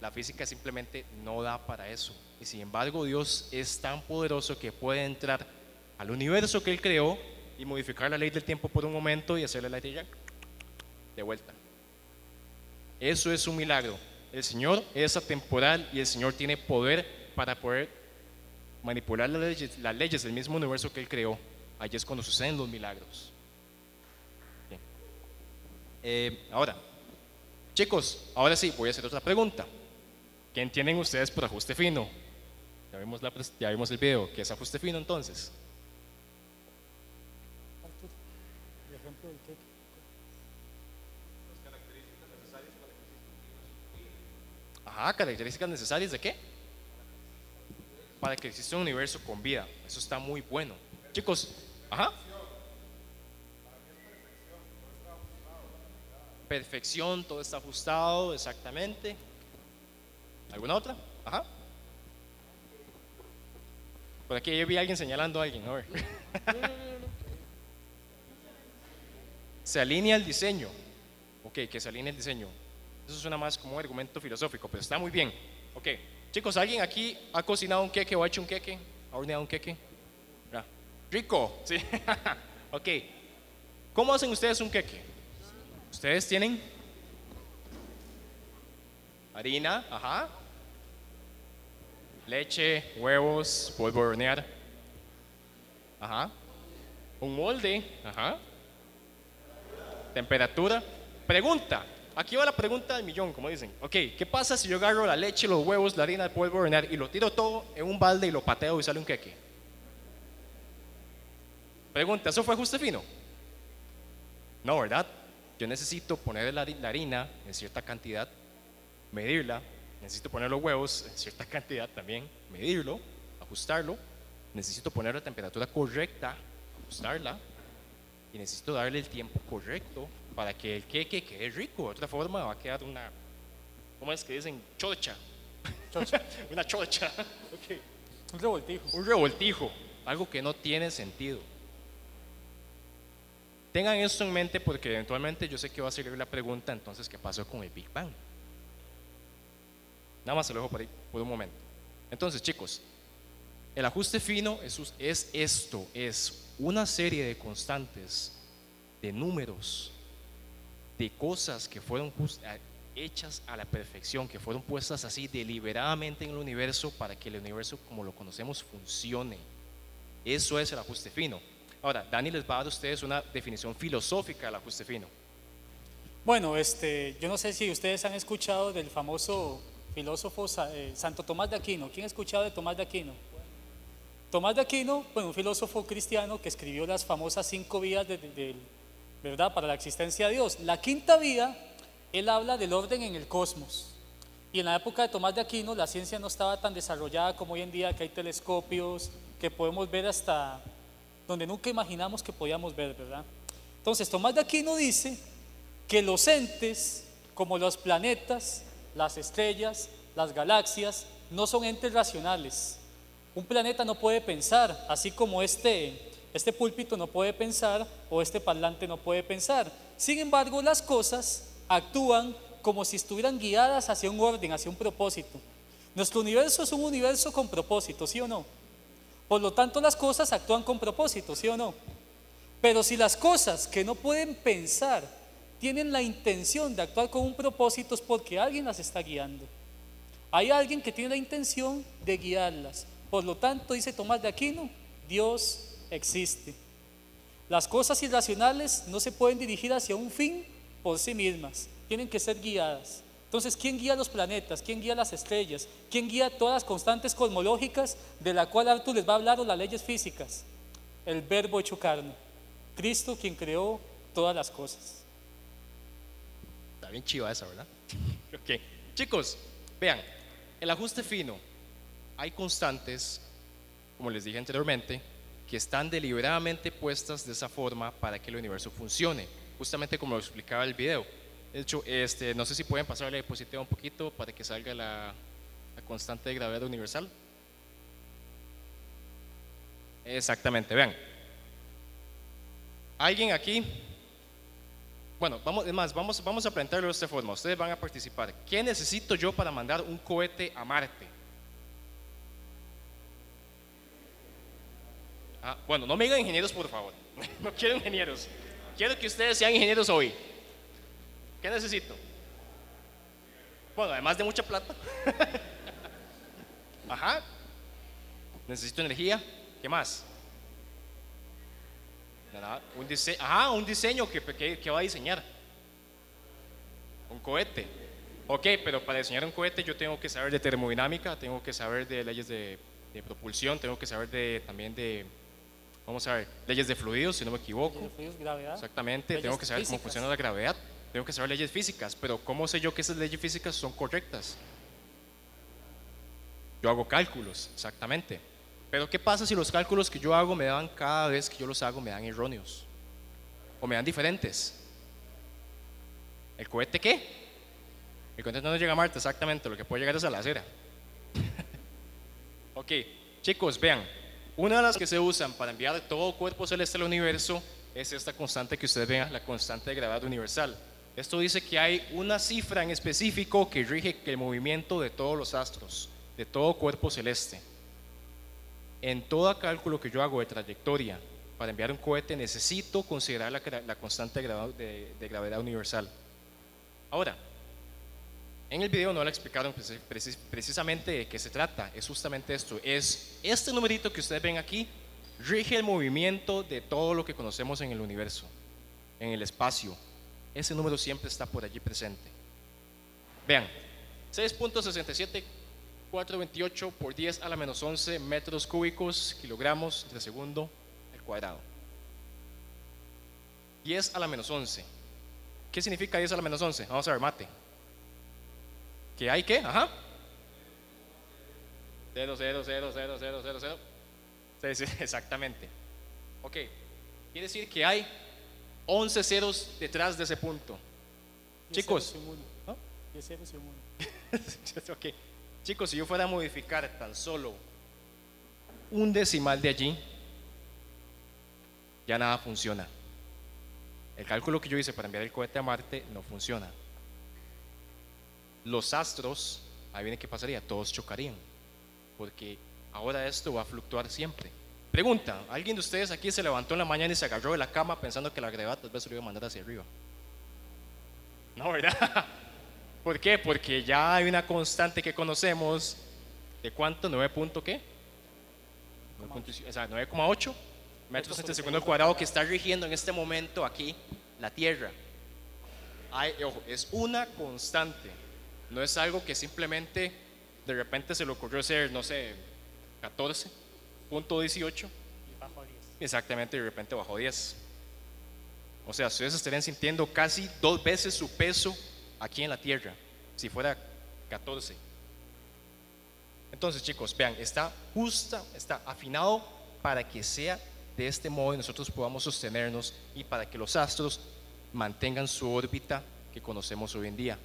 La física simplemente no da para eso. Y sin embargo, Dios es tan poderoso que puede entrar al universo que Él creó y modificar la ley del tiempo por un momento y hacerle la tierra de vuelta. Eso es un milagro. El Señor es atemporal y el Señor tiene poder para poder manipular las leyes, las leyes del mismo universo que Él creó. Allí es cuando suceden los milagros. Bien. Eh, ahora, chicos, ahora sí, voy a hacer otra pregunta. ¿Qué entienden ustedes por ajuste fino? Ya vimos, la ya vimos el video. ¿Qué es ajuste fino entonces? Ajá, características necesarias de qué? Para que exista un universo con vida. Eso está muy bueno. Chicos, ajá. Perfección, todo está ajustado, exactamente. ¿Alguna otra? Ajá. Por aquí yo vi a alguien señalando a alguien, a ver. se alinea el diseño. Ok, que se alinea el diseño. Eso suena más como un argumento filosófico, pero está muy bien. Ok, chicos, ¿alguien aquí ha cocinado un queque o ha hecho un queque? ¿Ha horneado un queque? Rico, sí. ok, ¿cómo hacen ustedes un queque? Ustedes tienen harina, ajá, leche, huevos, polvo de hornear, ajá, un molde, ajá, temperatura. Pregunta, aquí va la pregunta del millón, como dicen. Ok, ¿qué pasa si yo agarro la leche, los huevos, la harina, el polvo de hornear y lo tiro todo en un balde y lo pateo y sale un queque? Pregunta, ¿eso fue ajuste fino? No, ¿verdad? Yo necesito poner la, hari- la harina en cierta cantidad, medirla, necesito poner los huevos en cierta cantidad también, medirlo, ajustarlo, necesito poner la temperatura correcta, ajustarla, y necesito darle el tiempo correcto para que el queque quede rico. De otra forma va a quedar una, ¿cómo es que dicen? Chocha. una chocha. Ok. Un revoltijo. Un revoltijo, algo que no tiene sentido. Tengan esto en mente porque eventualmente yo sé que va a seguir la pregunta, entonces, ¿qué pasó con el Big Bang? Nada más se lo dejo por ahí por un momento. Entonces, chicos, el ajuste fino es, es esto, es una serie de constantes de números, de cosas que fueron a- hechas a la perfección, que fueron puestas así deliberadamente en el universo para que el universo como lo conocemos funcione. Eso es el ajuste fino. Ahora, Dani les va a dar a ustedes una definición filosófica del ajuste fino. Bueno, este, yo no sé si ustedes han escuchado del famoso filósofo eh, Santo Tomás de Aquino. ¿Quién ha escuchado de Tomás de Aquino? Tomás de Aquino, bueno, un filósofo cristiano que escribió las famosas cinco vías de- del- ¿verdad? para la existencia de Dios. La quinta vía, él habla del orden en el cosmos. Y en la época de Tomás de Aquino la ciencia no estaba tan desarrollada como hoy en día, que hay telescopios, que podemos ver hasta donde nunca imaginamos que podíamos ver, ¿verdad? Entonces, Tomás de Aquino dice que los entes, como los planetas, las estrellas, las galaxias, no son entes racionales. Un planeta no puede pensar, así como este, este púlpito no puede pensar o este parlante no puede pensar. Sin embargo, las cosas actúan como si estuvieran guiadas hacia un orden, hacia un propósito. Nuestro universo es un universo con propósito, ¿sí o no? Por lo tanto, las cosas actúan con propósito, ¿sí o no? Pero si las cosas que no pueden pensar tienen la intención de actuar con un propósito es porque alguien las está guiando. Hay alguien que tiene la intención de guiarlas. Por lo tanto, dice Tomás de Aquino, Dios existe. Las cosas irracionales no se pueden dirigir hacia un fin por sí mismas, tienen que ser guiadas. Entonces, ¿quién guía los planetas? ¿Quién guía las estrellas? ¿Quién guía todas las constantes cosmológicas de la cual Arthur les va a hablar o las leyes físicas? El verbo hecho carne. Cristo quien creó todas las cosas. Está bien chiva esa, ¿verdad? ok. Chicos, vean, el ajuste fino. Hay constantes, como les dije anteriormente, que están deliberadamente puestas de esa forma para que el universo funcione, justamente como lo explicaba el video. De hecho, este, no sé si pueden pasarle la diapositiva un poquito para que salga la, constante de gravedad universal. Exactamente, vean. ¿Alguien aquí bueno, vamos, es más, vamos, vamos a plantearlo de esta forma. Ustedes van a participar. ¿Qué necesito yo para mandar un cohete a Marte? Ah, bueno, no me digan ingenieros, por favor. No quiero ingenieros. Quiero que ustedes sean ingenieros hoy. ¿Qué necesito? Bueno, además de mucha plata. Ajá. Necesito energía. ¿Qué más? Un diseño, ajá, un diseño que va a diseñar. Un cohete. Ok, pero para diseñar un cohete yo tengo que saber de termodinámica, tengo que saber de leyes de, de propulsión, tengo que saber de, también de, vamos a ver, leyes de fluidos, si no me equivoco. Leyes de fluidos, gravedad. Exactamente, Leyes tengo que saber cómo funciona la gravedad, tengo que saber leyes físicas, pero ¿cómo sé yo que esas leyes físicas son correctas? Yo hago cálculos, exactamente. Pero ¿qué pasa si los cálculos que yo hago me dan cada vez que yo los hago me dan erróneos? O me dan diferentes. ¿El cohete qué? El cohete no llega a Marte, exactamente, lo que puede llegar es a la acera. ok, chicos, vean, una de las que se usan para enviar todo cuerpo celeste al universo es esta constante que ustedes ven, la constante de gravedad universal. Esto dice que hay una cifra en específico que rige el movimiento de todos los astros, de todo cuerpo celeste. En todo cálculo que yo hago de trayectoria para enviar un cohete necesito considerar la, la constante de de- de gravedad universal. Ahora, en el video no le explicaron preci- precis- precisamente de qué se trata. Es justamente esto. Es este numerito que ustedes ven aquí rige el movimiento de todo lo que conocemos en el universo, en el espacio. Ese número siempre está por allí presente. Vean, 6.67428 por 10 a la menos 11 metros cúbicos, kilogramos de segundo al cuadrado. 10 a la menos 11. ¿Qué significa 10 a la menos 11? Vamos a ver, mate. ¿Que hay qué? Ajá. 0, 0, 0, 0, 0, 0, 0. Sí, sí, exactamente. Ok. Quiere decir que hay 11 ceros detrás de ese punto. Chicos. ¿no? Diez ceros y un uno. ok. Chicos, si yo fuera a modificar tan solo un decimal de allí, ya nada funciona. El cálculo que yo hice para enviar el cohete a Marte no funciona. Los astros, ahí viene qué pasaría, todos chocarían, porque ahora esto va a fluctuar siempre. Pregunta, ¿alguien de ustedes aquí se levantó en la mañana y se agarró de la cama pensando que la gravedad tal vez se lo iba a mandar hacia arriba? No, ¿verdad? ¿Por qué? Porque ya hay una constante que conocemos de cuánto, 9 punto qué? 9.8, o sea, 9,8 metros entre segundo cuadrado que está rigiendo en este momento aquí la Tierra. Hay, ojo, es una constante, no es algo que simplemente de repente se le ocurrió ser, no sé, 14.18. Y bajo a 10. Exactamente, de repente bajó 10. O sea, ustedes estarían sintiendo casi dos veces su peso aquí en la Tierra, si fuera 14. Entonces, chicos, vean, está justa, está afinado para que sea de este modo y nosotros podamos sostenernos y para que los astros mantengan su órbita que conocemos hoy en día.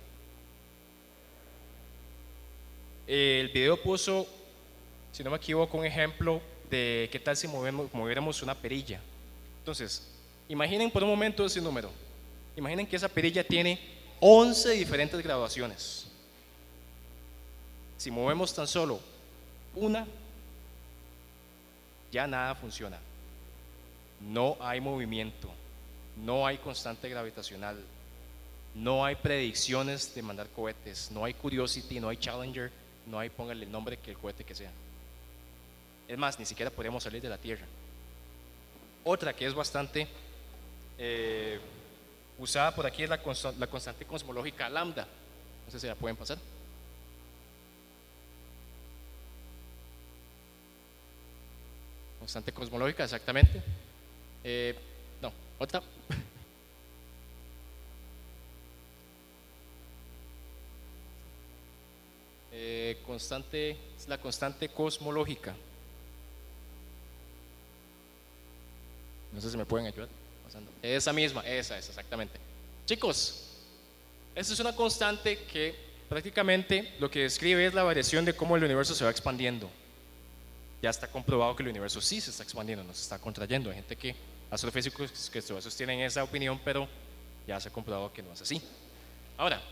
El video puso, si no me equivoco, un ejemplo de qué tal si movemos, moviéramos una perilla. Entonces, imaginen por un momento ese número. Imaginen que esa perilla tiene 11 diferentes graduaciones. Si movemos tan solo una, ya nada funciona. No hay movimiento, no hay constante gravitacional, no hay predicciones de mandar cohetes, no hay Curiosity, no hay Challenger, no hay póngale el nombre que el cohete que sea. Es más, ni siquiera podríamos salir de la Tierra. Otra que es bastante eh, usada por aquí es la, consta- la constante cosmológica lambda. No sé si la pueden pasar. Constante cosmológica, exactamente. Eh, no, otra. Eh, constante, es la constante cosmológica. No sé si me pueden ayudar. Pasando. Esa misma, esa es exactamente. Chicos, esta es una constante que prácticamente lo que describe es la variación de cómo el universo se va expandiendo. Ya está comprobado que el universo sí se está expandiendo, no se está contrayendo. Hay gente que, astrofísicos que sostienen esa opinión, pero ya se ha comprobado que no es así. Ahora,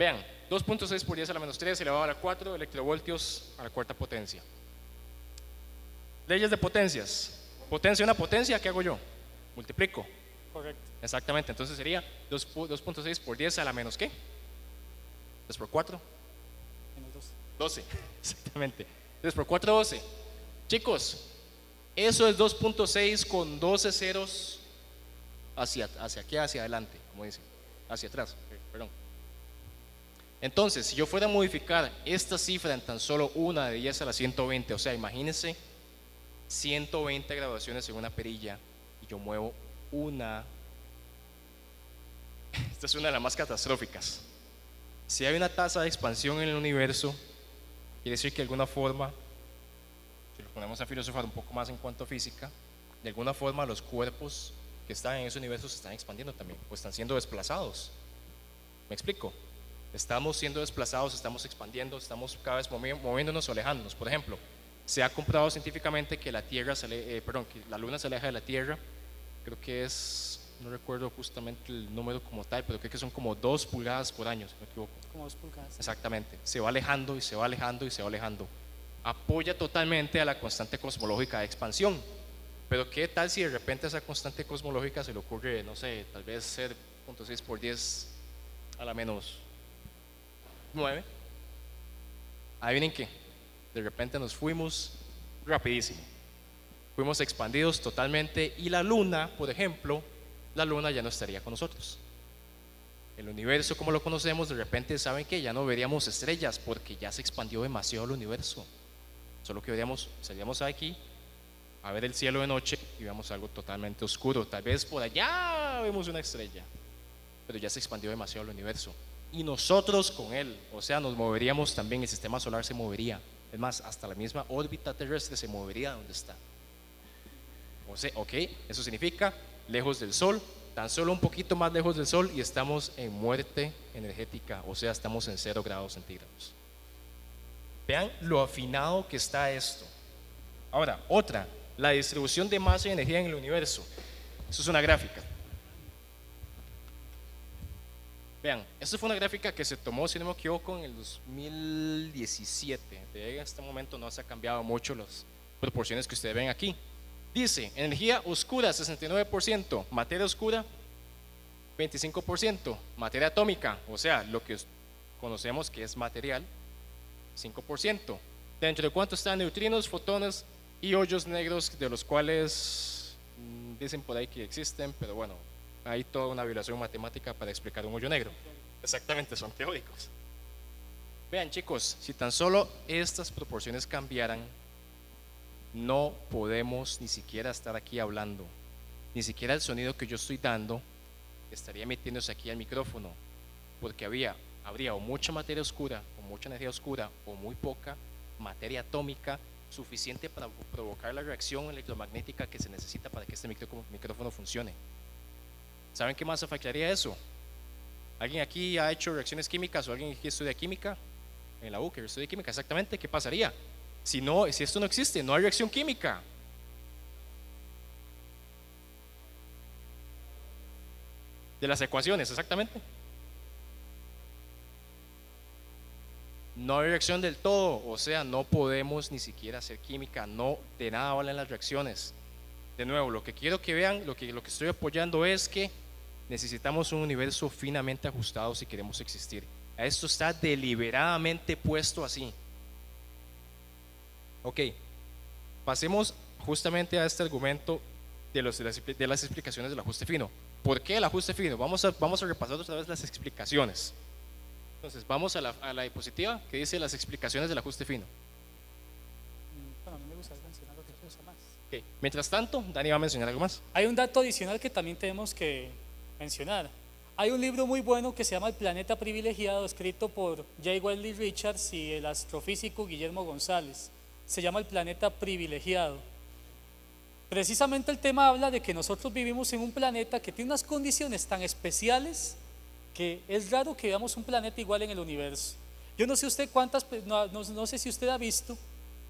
vean, 2.6 por 10 a la menos 3 elevado a la 4 electrovoltios a la cuarta potencia. Leyes de potencias. Potencia, una potencia, ¿qué hago yo? Multiplico. Correcto. Exactamente, entonces sería 2 pu- 2.6 por 10 a la menos qué? 3 por 4, Menos 2. 12. Exactamente. 3 por 4, 12. Chicos, eso es 2.6 con 12 ceros hacia, hacia aquí, hacia adelante, como dicen. Hacia atrás, perdón. Entonces, si yo fuera a modificar esta cifra en tan solo una de 10 a la 120, o sea, imagínense 120 graduaciones en una perilla y yo muevo una. Esta es una de las más catastróficas. Si hay una tasa de expansión en el universo, quiere decir que de alguna forma, si lo ponemos a filosofar un poco más en cuanto a física, de alguna forma los cuerpos que están en ese universo se están expandiendo también, o están siendo desplazados. ¿Me explico? Estamos siendo desplazados, estamos expandiendo, estamos cada vez movi- moviéndonos o alejándonos. Por ejemplo, se ha comprobado científicamente que la Tierra se eh, perdón, que la Luna se aleja de la Tierra. Creo que es, no recuerdo justamente el número como tal, pero creo que son como dos pulgadas por año, si no me equivoco. Como 2 pulgadas. Exactamente. Se va alejando y se va alejando y se va alejando. Apoya totalmente a la constante cosmológica de expansión. Pero ¿qué tal si de repente esa constante cosmológica se le ocurre, no sé, tal vez ser 0.6 por 10 a la menos 9? Adivinen qué. De repente nos fuimos rapidísimo. Fuimos expandidos totalmente y la luna, por ejemplo, la luna ya no estaría con nosotros. El universo como lo conocemos, de repente saben que ya no veríamos estrellas porque ya se expandió demasiado el universo. Solo que veríamos, salíamos aquí a ver el cielo de noche y veamos algo totalmente oscuro. Tal vez por allá vemos una estrella, pero ya se expandió demasiado el universo. Y nosotros con él, o sea, nos moveríamos también, el sistema solar se movería. Es más, hasta la misma órbita terrestre se movería donde está. O sea, ok, eso significa lejos del Sol, tan solo un poquito más lejos del Sol y estamos en muerte energética, o sea, estamos en 0 grados centígrados. Vean lo afinado que está esto. Ahora, otra, la distribución de masa y energía en el universo. Eso es una gráfica. Vean, esta fue una gráfica que se tomó, si no me equivoco, en el 2017. De este momento no se ha cambiado mucho las proporciones que ustedes ven aquí. Dice, energía oscura 69%, materia oscura 25%, materia atómica, o sea, lo que conocemos que es material, 5%. Dentro de cuánto están neutrinos, fotones y hoyos negros, de los cuales mm, dicen por ahí que existen, pero bueno, hay toda una violación matemática para explicar un hoyo negro. Exactamente, son teóricos. Vean chicos, si tan solo estas proporciones cambiaran, no podemos ni siquiera estar aquí hablando. Ni siquiera el sonido que yo estoy dando estaría metiéndose aquí al micrófono, porque había, habría o mucha materia oscura, o mucha energía oscura, o muy poca materia atómica suficiente para provocar la reacción electromagnética que se necesita para que este micrófono funcione. ¿Saben qué más afectaría eso? ¿Alguien aquí ha hecho reacciones químicas o alguien aquí estudia química? En la U, que estudia química, exactamente, ¿qué pasaría? Si, no, si esto no existe, no hay reacción química. De las ecuaciones, exactamente. No hay reacción del todo, o sea, no podemos ni siquiera hacer química, no de nada valen las reacciones. De nuevo, lo que quiero que vean, lo que, lo que estoy apoyando es que necesitamos un universo finamente ajustado si queremos existir. Esto está deliberadamente puesto así. Ok, pasemos justamente a este argumento de, los, de, las, explicaciones del ajuste fino. ¿Por qué el ajuste fino? Vamos a, vamos a repasar otra vez las explicaciones. Entonces, vamos a la, a la diapositiva que dice las explicaciones del ajuste fino. Mientras tanto, Dani va a mencionar algo más. Hay un dato adicional que también tenemos que mencionar. Hay un libro muy bueno que se llama El planeta privilegiado, escrito por J. Wesley Richards y el astrofísico Guillermo González. Se llama El planeta privilegiado. Precisamente el tema habla de que nosotros vivimos en un planeta que tiene unas condiciones tan especiales que es raro que veamos un planeta igual en el universo. Yo no sé usted cuántas, no sé si usted ha visto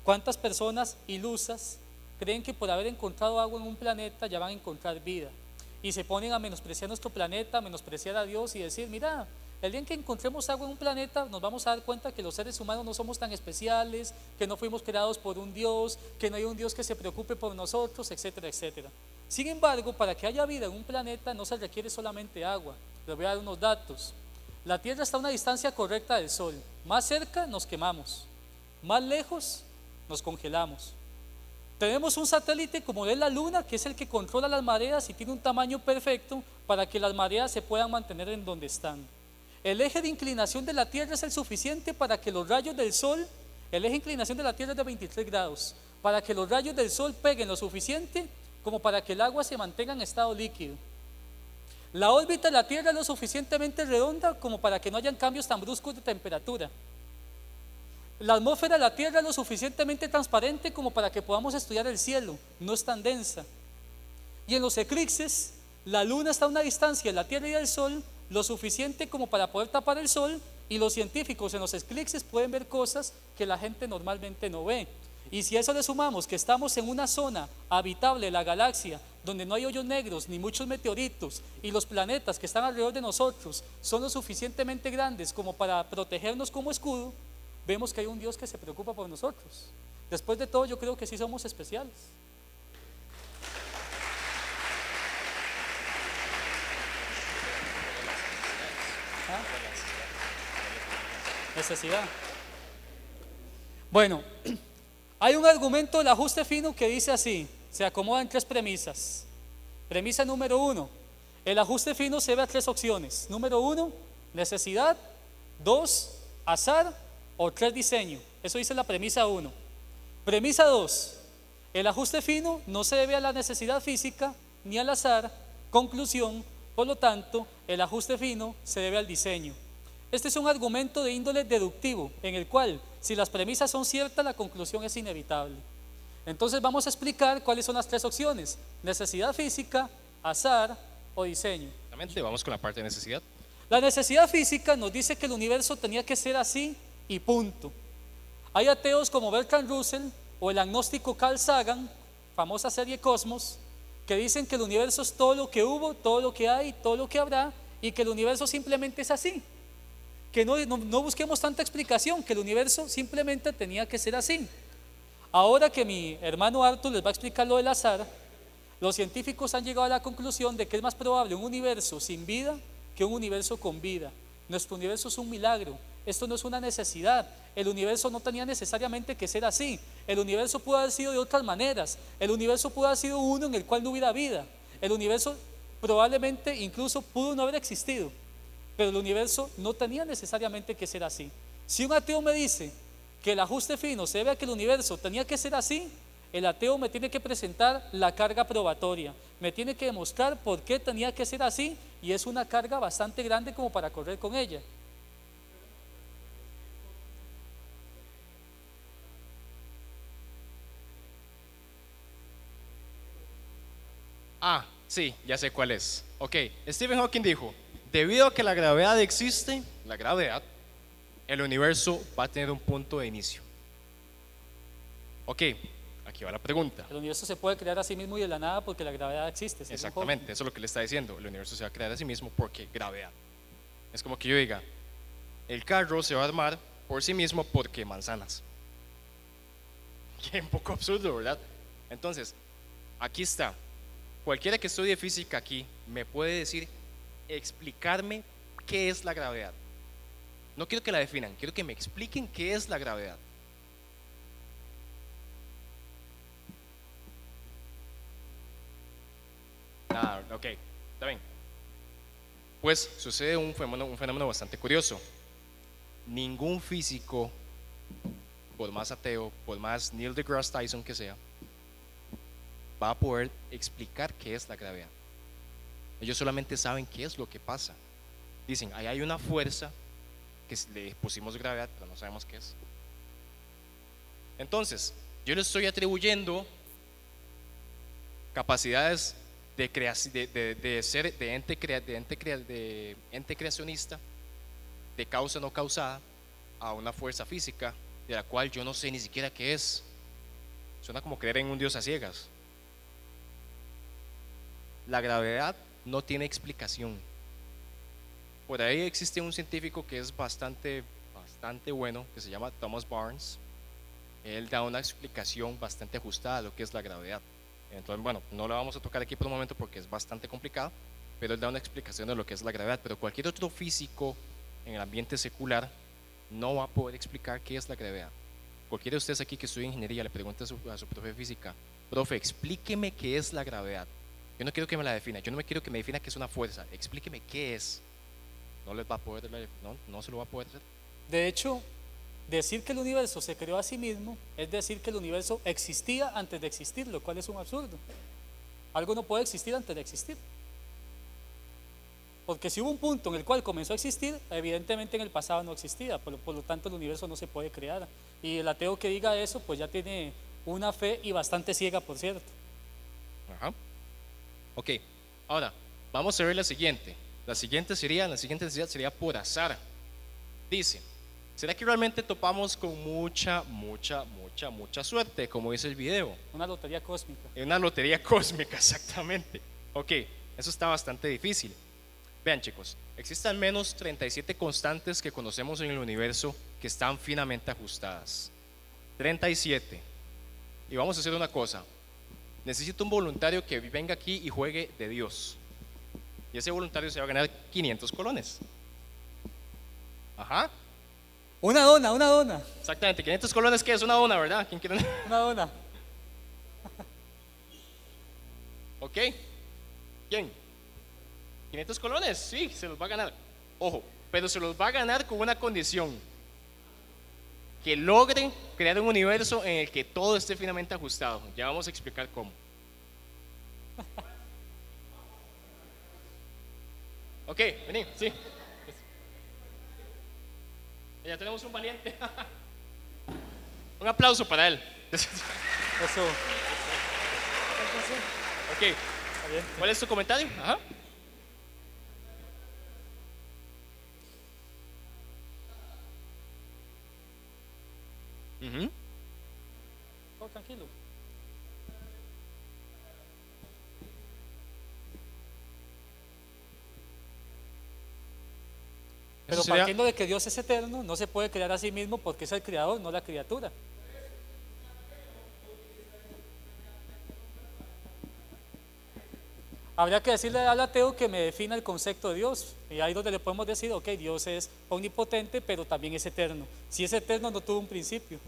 cuántas personas ilusas creen que por haber encontrado agua en un planeta ya van a encontrar vida y se ponen a menospreciar nuestro planeta, a menospreciar a Dios y decir, mira, el día en que encontremos agua en un planeta nos vamos a dar cuenta que los seres humanos no somos tan especiales, que no fuimos creados por un Dios, que no hay un Dios que se preocupe por nosotros, etcétera, etcétera. Sin embargo, para que haya vida en un planeta no se requiere solamente agua. Les voy a dar unos datos. La Tierra está a una distancia correcta del Sol. Más cerca nos quemamos, más lejos nos congelamos. Tenemos un satélite como es la Luna, que es el que controla las mareas y tiene un tamaño perfecto para que las mareas se puedan mantener en donde están. El eje de inclinación de la Tierra es el suficiente para que los rayos del Sol, el eje de inclinación de la Tierra es de 23 grados, para que los rayos del Sol peguen lo suficiente como para que el agua se mantenga en estado líquido. La órbita de la Tierra es lo suficientemente redonda como para que no hayan cambios tan bruscos de temperatura. La atmósfera de la Tierra es lo suficientemente transparente como para que podamos estudiar el cielo, no es tan densa. Y en los eclipses, la luna está a una distancia de la Tierra y del Sol lo suficiente como para poder tapar el Sol y los científicos en los eclipses pueden ver cosas que la gente normalmente no ve. Y si a eso le sumamos que estamos en una zona habitable de la galaxia, donde no hay hoyos negros ni muchos meteoritos, y los planetas que están alrededor de nosotros son lo suficientemente grandes como para protegernos como escudo, vemos que hay un Dios que se preocupa por nosotros. Después de todo, yo creo que sí somos especiales. ¿Ah? Necesidad. Bueno, hay un argumento del ajuste fino que dice así, se acomoda en tres premisas. Premisa número uno, el ajuste fino se ve a tres opciones. Número uno, necesidad. Dos, azar o tres diseños. Eso dice la premisa 1. Premisa 2. El ajuste fino no se debe a la necesidad física ni al azar. Conclusión, por lo tanto, el ajuste fino se debe al diseño. Este es un argumento de índole deductivo, en el cual, si las premisas son ciertas, la conclusión es inevitable. Entonces vamos a explicar cuáles son las tres opciones. Necesidad física, azar o diseño. Vamos con la parte de necesidad. La necesidad física nos dice que el universo tenía que ser así y punto. Hay ateos como Bertrand Russell o el agnóstico Carl Sagan, famosa serie Cosmos, que dicen que el universo es todo lo que hubo, todo lo que hay, todo lo que habrá, y que el universo simplemente es así. Que no, no, busquemos tanta explicación, que el universo simplemente tenía que ser así. Ahora que mi hermano Arthur les va a explicar lo del azar, los científicos han llegado a la conclusión de que es más probable un universo sin vida que un universo con vida. Nuestro universo es un milagro. Esto no es una necesidad. El universo no tenía necesariamente que ser así. El universo pudo haber sido de otras maneras. El universo pudo haber sido uno en el cual no hubiera vida. El universo probablemente incluso pudo no haber existido. Pero el universo no tenía necesariamente que ser así. Si un ateo me dice que el ajuste fino se debe a que el universo tenía que ser así, el ateo me tiene que presentar la carga probatoria, me tiene que demostrar por qué tenía que ser así y es una carga bastante grande como para correr con ella. Ah, sí, ya sé cuál es. Ok, Stephen Hawking dijo, debido a que la gravedad existe, la gravedad, el universo va a tener un punto de inicio. Ok, aquí va la pregunta. El universo se puede crear a sí mismo y de la nada porque la gravedad existe. Exactamente, eso es lo que le está diciendo. El universo se va a crear a sí mismo porque gravedad. Es como que yo diga, el carro se va a armar por sí mismo porque manzanas. Qué un poco absurdo, ¿verdad? Entonces, aquí está. Cualquiera que estudie física aquí me puede decir, explicarme qué es la gravedad. No quiero que la definan, quiero que me expliquen qué es la gravedad. Ah, ok, está bien. Pues sucede un fenómeno, un fenómeno bastante curioso. Ningún físico, por más ateo, por más Neil deGrasse Tyson que sea, va a poder explicar qué es la gravedad. Ellos solamente saben qué es lo que pasa. Dicen, ahí hay una fuerza que le pusimos gravedad, pero no sabemos qué es. Entonces, yo le estoy atribuyendo capacidades de, de, de- de ser de ente, crea- de, ente crea- de ente creacionista, de causa no causada, a una fuerza física de la cual yo no sé ni siquiera qué es. Suena como creer en un Dios a ciegas. La gravedad no tiene explicación. Por ahí existe un científico que es bastante, bastante bueno, que se llama Thomas Barnes. Él da una explicación bastante ajustada a lo que es la gravedad. Entonces, bueno, no lo vamos a tocar aquí por el momento porque es bastante complicado, pero él da una explicación de lo que es la gravedad. Pero cualquier otro físico en el ambiente secular no va a poder explicar qué es la gravedad. Cualquiera de ustedes aquí que estudia ingeniería le pregunta a su, a su profe de física, profe, explíqueme qué es la gravedad. Yo no quiero que me la defina, yo no me quiero que me defina qué es una fuerza, explíqueme qué es. No les va a poder, no, no se lo va a poder hacer. De hecho, decir que el universo se creó a sí mismo es decir que el universo existía antes de existir, lo cual es un absurdo. Algo no puede existir antes de existir. Porque si hubo un punto en el cual comenzó a existir, evidentemente en el pasado no existía, por, por lo tanto el universo no se puede crear. Y el ateo que diga eso, pues ya tiene una fe y bastante ciega, por cierto. Ajá. Ok, ahora vamos a ver la siguiente. La siguiente sería, la siguiente necesidad sería por azar. Dice, ¿será que realmente topamos con mucha, mucha, mucha, mucha suerte, como dice el video? Una lotería cósmica. Una lotería cósmica, exactamente. Ok, eso está bastante difícil. Vean chicos, existen al menos 37 constantes que conocemos en el universo que están finamente ajustadas. 37. Y vamos a hacer una cosa. Necesito un voluntario que venga aquí y juegue de Dios. Y ese voluntario se va a ganar 500 colones. Ajá, Una dona, una dona, exactamente. 500 colones, que es una dona, ¿verdad? ¿Quién quiere? una dona. ¿Ok? ¿Quién? 500 colones, sí, se los va a ganar. Ojo, pero se los va a ganar con una condición. Que logre crear un universo en el que todo esté finamente ajustado. Ya vamos a explicar cómo. Ok, vení, sí. Ya tenemos un valiente. un aplauso para él. Eso. ok, ¿cuál es tu comentario? Ajá. Ujú. Oh, tranquilo. Pero sería- partiendo de que Dios es eterno, no se puede crear a sí mismo porque es el creador, no la criatura. Habría que decirle al ateo que me defina el concepto de Dios. Y ahí donde le podemos decir, ok, Dios es omnipotente, pero también es eterno. Si es eterno, no tuvo un principio.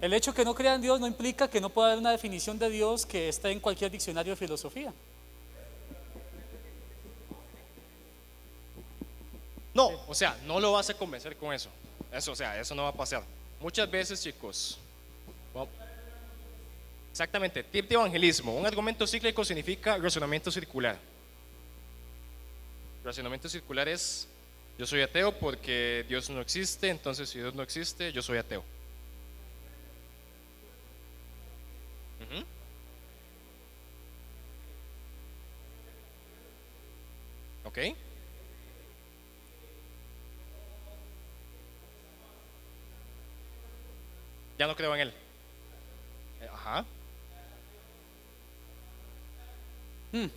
El hecho que no crea en Dios no implica que no pueda haber una definición de Dios que esté en cualquier diccionario de filosofía. No, o sea, no lo vas a convencer con eso. Eso, o sea, eso no va a pasar. Muchas veces, chicos. Exactamente, tip de evangelismo. Un argumento cíclico significa razonamiento circular. Razonamiento circular es, yo soy ateo porque Dios no existe, entonces si Dios no existe, yo soy ateo. ¿Ok? Ya no creo en él. Eh, Ajá. Hmm.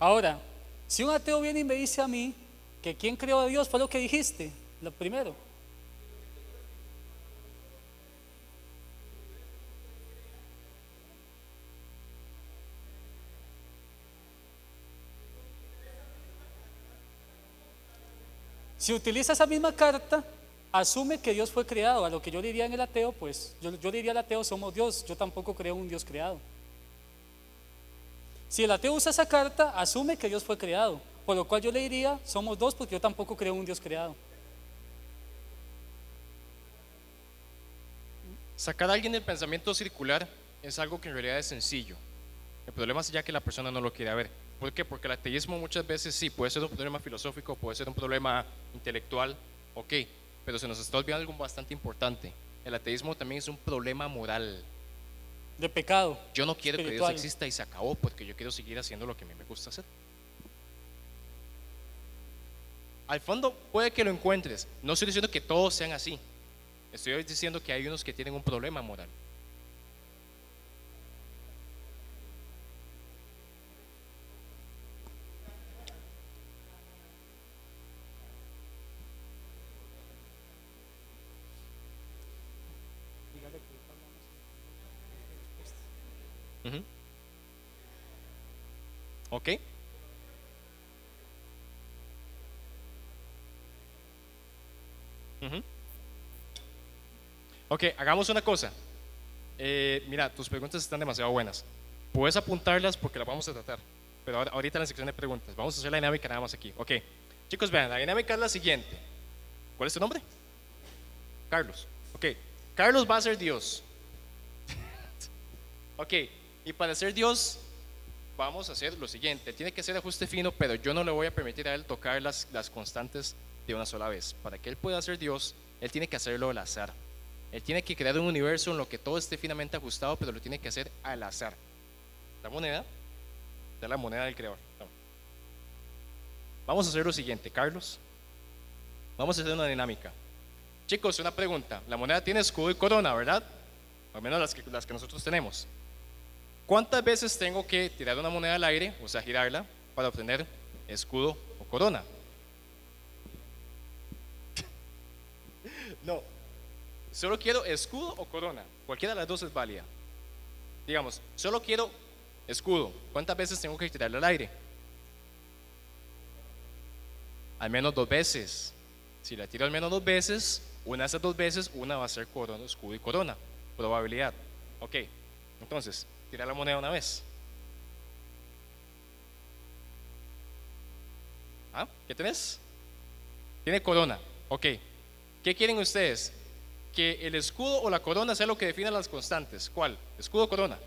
Ahora, si un ateo viene y me dice a mí que quién creó a Dios fue lo que dijiste, lo primero. Si utiliza esa misma carta, asume que Dios fue creado. A lo que yo diría en el ateo, pues yo, yo diría al ateo somos Dios. Yo tampoco creo en un Dios creado. Si el ateo usa esa carta, asume que Dios fue creado. Por lo cual yo le diría, somos dos porque yo tampoco creo un Dios creado. Sacar a alguien del pensamiento circular es algo que en realidad es sencillo. El problema es ya que la persona no lo quiere ver. ¿Por qué? Porque el ateísmo muchas veces sí puede ser un problema filosófico, puede ser un problema intelectual, ok, pero se nos está olvidando algo bastante importante. El ateísmo también es un problema moral. De pecado. Yo no quiero que Dios exista y se acabó porque yo quiero seguir haciendo lo que a mí me gusta hacer. Al fondo puede que lo encuentres. No estoy diciendo que todos sean así. Estoy diciendo que hay unos que tienen un problema moral. Ok. Ujú. Ok, hagamos una cosa. Eh, mira, tus preguntas están demasiado buenas. Puedes apuntarlas porque las vamos a tratar. Pero ahora- ahorita en la sección de preguntas. Vamos a hacer la dinámica nada más aquí. Ok. Chicos, vean, la dinámica es la siguiente. ¿Cuál es tu nombre? Carlos. Ok. Carlos va a ser Dios. ok. Y para ser Dios, vamos a hacer lo siguiente. Tiene que ser ajuste fino, pero yo no le voy a permitir a él tocar las, las constantes de una sola vez. Para que él pueda ser Dios, él tiene que hacerlo al azar. Él tiene que crear un universo en lo que todo esté finamente ajustado, pero lo tiene que hacer al azar. La moneda, de la moneda del creador. Vamos a hacer lo siguiente, Carlos. Vamos a hacer una dinámica. Chicos, una pregunta. La moneda tiene escudo y corona, ¿verdad? Al menos las que, las que nosotros tenemos. ¿Cuántas veces tengo que tirar una moneda al aire, o sea, girarla, para obtener escudo o corona? no. Solo quiero escudo o corona. Cualquiera de las dos es válida. Digamos, solo quiero escudo. ¿Cuántas veces tengo que tirarle al aire? Al menos dos veces. Si la tiro al menos dos veces, una de esas dos veces, una va a ser corona, escudo y corona. Probabilidad. Ok. Entonces, tira la moneda una vez. ¿Ah? ¿Qué tenés? Tiene corona. Ok. ¿Qué quieren ustedes? Que el escudo o la corona sea lo que defina las constantes. ¿Cuál? ¿Escudo o corona?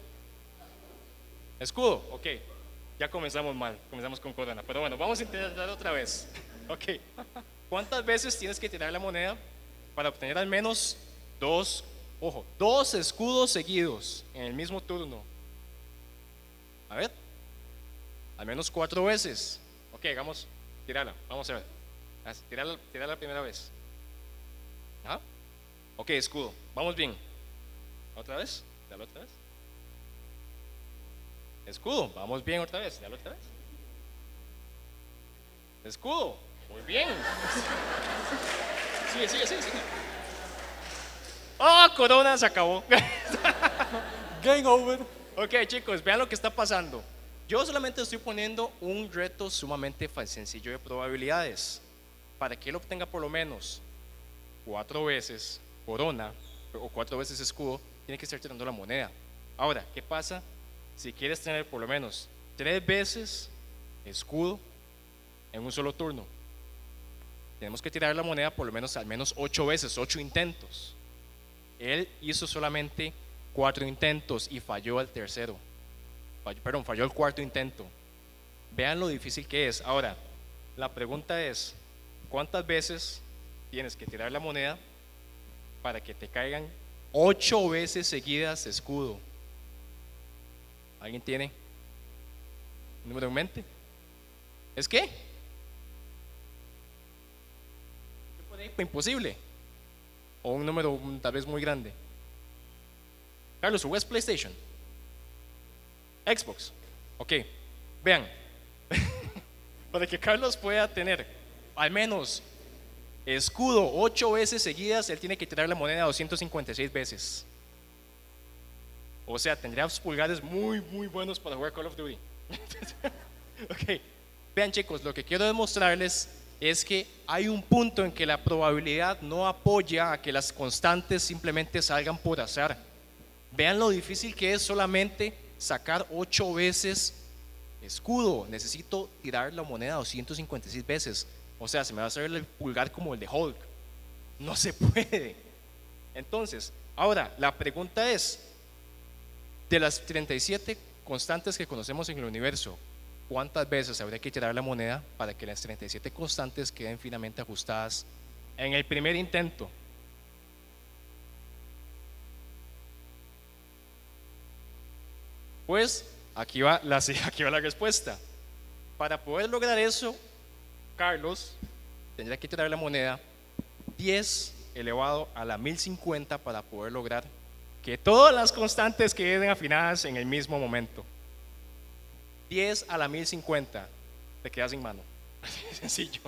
Escudo. Ok. Ya comenzamos mal. Comenzamos con corona. Pero bueno, vamos a intentar otra vez. Ok. ¿Cuántas veces tienes que tirar la moneda para obtener al menos dos, ojo, dos escudos seguidos en el mismo turno? A ver. al menos cuatro veces. Ok, hagamos, tirala, vamos a ver. Tirala, tirala la primera vez. ¿Ah? Ok, escudo, vamos bien. ¿Otra vez? Dale otra vez. Escudo, vamos bien otra vez. Dale otra vez. Escudo, muy bien. Sigue, sigue, sigue, sigue. ¡Oh, Corona se acabó! Game over. Ok, chicos, vean lo que está pasando. Yo solamente estoy poniendo un reto sumamente sencillo de probabilidades. Para que él obtenga por lo menos cuatro veces Corona o cuatro veces escudo, tiene que estar tirando la moneda. Ahora, ¿qué pasa si quieres tener por lo menos tres veces escudo en un solo turno? Tenemos que tirar la moneda por lo menos al menos ocho veces, ocho intentos. Él hizo solamente cuatro intentos y falló al tercero. Perdón, falló el cuarto intento. Vean lo difícil que es. Ahora, la pregunta es, ¿cuántas veces tienes que tirar la moneda para que te caigan ocho veces seguidas escudo? ¿Alguien tiene un número en mente? ¿Es qué? Imposible. O un número tal vez muy grande. Carlos, ¿juegas PlayStation? Xbox. Ok, vean. Para que Carlos pueda tener al menos escudo ocho veces seguidas, él tiene que tirar la moneda 256 veces. O sea, tendría pulgares muy, muy buenos para jugar Call of Duty. ok, vean chicos, lo que quiero demostrarles es que hay un punto en que la probabilidad no apoya a que las constantes simplemente salgan por azar. Vean lo difícil que es solamente sacar ocho veces escudo. Necesito tirar la moneda 256 veces. O sea, se me va a hacer el pulgar como el de Hulk. No se puede. Entonces, ahora, la pregunta es, de las 37 constantes que conocemos en el universo, ¿cuántas veces habría que tirar la moneda para que las 37 constantes queden finamente ajustadas en el primer intento? Pues aquí va la, aquí va la respuesta. Para poder lograr eso, Carlos tendría que tirar la moneda 10 elevado a la 1050 para poder lograr que todas las constantes queden afinadas en el mismo momento. 10 a la 1050, te quedas sin mano. Así de sencillo.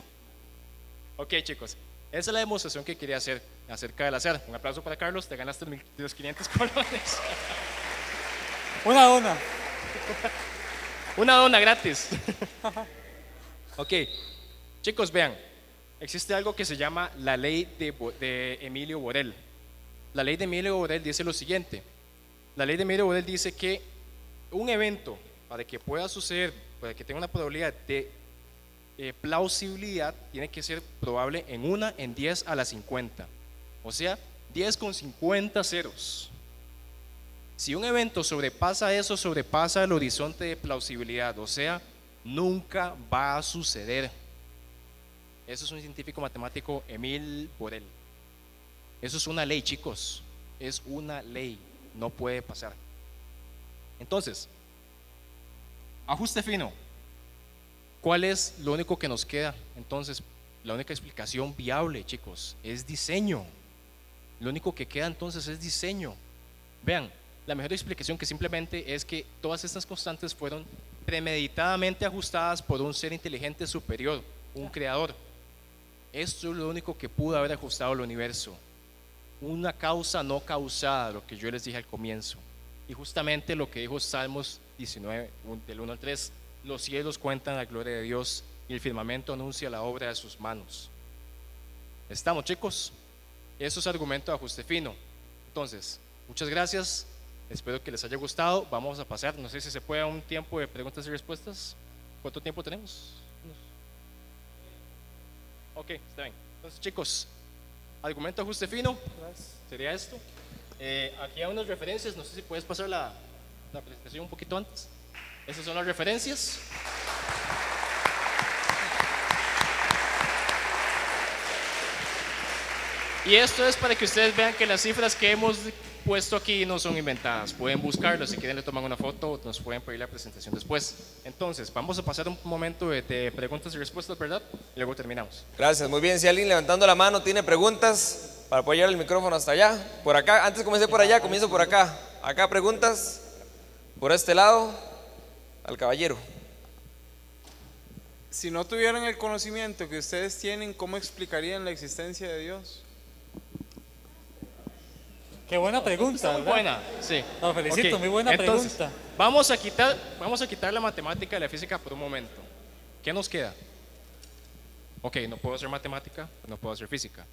Ok, chicos, esa es la demostración que quería hacer acerca del hacer. Un aplauso para Carlos, te ganaste mil- los 500 colones. Una dona. Una dona gratis. ok, chicos, vean, existe algo que se llama la ley de, de Emilio Borel. La ley de Emilio Borel dice lo siguiente. La ley de Emilio Borel dice que un evento, para que pueda suceder, para que tenga una probabilidad de eh, plausibilidad, tiene que ser probable en una en 10 a la 50. O sea, 10 con 50 ceros. Si un evento sobrepasa eso, sobrepasa el horizonte de plausibilidad, o sea, nunca va a suceder. Eso es un científico matemático, Emil Borel. Eso es una ley, chicos. Es una ley. No puede pasar. Entonces, ajuste fino. ¿Cuál es lo único que nos queda? Entonces, la única explicación viable, chicos, es diseño. Lo único que queda entonces es diseño. Vean, la mejor explicación que simplemente es que todas estas constantes fueron premeditadamente ajustadas por un ser inteligente superior, un creador. Esto es lo único que pudo haber ajustado el universo. Una causa no causada, lo que yo les dije al comienzo. Y justamente lo que dijo Salmos 19, un- del 1 al 3, los cielos cuentan la gloria de Dios y el firmamento anuncia la obra de sus manos. ¿Estamos chicos? Eso es argumento de ajuste fino. Entonces, muchas gracias. Espero que les haya gustado. Vamos a pasar, no sé si se puede un tiempo de preguntas y respuestas. ¿Cuánto tiempo tenemos? Ok, está bien. Entonces, chicos, argumento ajuste fino sería esto. Eh, aquí hay unas referencias, no sé si puedes pasar la, la presentación un poquito antes. Esas son las referencias. Y esto es para que ustedes vean que las cifras que hemos puesto aquí no son inventadas. Pueden buscarlo, si quieren le toman una foto, nos pueden pedir la presentación después. Entonces, vamos a pasar un momento de, de preguntas y respuestas, ¿verdad? Y luego terminamos. Gracias, muy bien. Si alguien levantando la mano tiene preguntas para poder llevar el micrófono hasta allá, por acá, antes comencé por allá, comienzo por acá. Acá preguntas, por este lado, al caballero. Si no tuvieran el conocimiento que ustedes tienen, ¿cómo explicarían la existencia de Dios? Qué buena pregunta, Muy ¿verdad? buena, sí. Lo felicito, muy buena entonces, pregunta. Vamos a, quitar, vamos a quitar la matemática de la física por un momento. ¿Qué nos queda? Ok, no puedo hacer matemática, no puedo hacer física.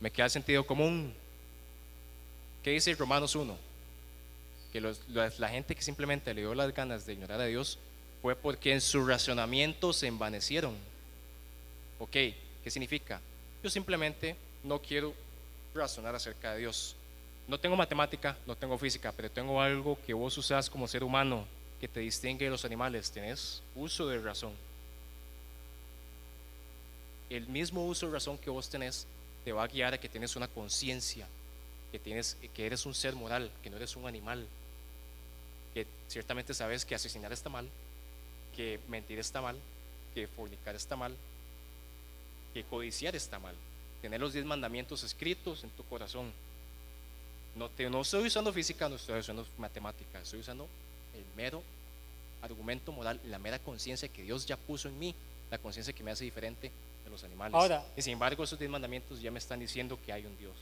Me queda el sentido común. ¿Qué dice Romanos 1? Que los- la, la gente que simplemente le dio las ganas de ignorar a Dios fue porque en su razonamiento se envanecieron. Ok, ¿qué significa? Yo simplemente no quiero razonar acerca de Dios. No tengo matemática, no tengo física, pero tengo algo que vos usás como ser humano que te distingue de los animales. Tenés uso de razón. El mismo uso de razón que vos tenés te va a guiar a que tienes una conciencia, que, que eres un ser moral, que no eres un animal, que ciertamente sabes que asesinar está mal, que mentir está mal, que fornicar está mal, que codiciar está mal. Tener los diez mandamientos escritos en tu corazón. No, te, no estoy usando física, no estoy usando matemática, estoy usando el mero argumento moral, la mera conciencia que Dios ya puso en mí, la conciencia que me hace diferente de los animales. Ahora- y sin embargo, esos diez mandamientos ya me están diciendo que hay un Dios.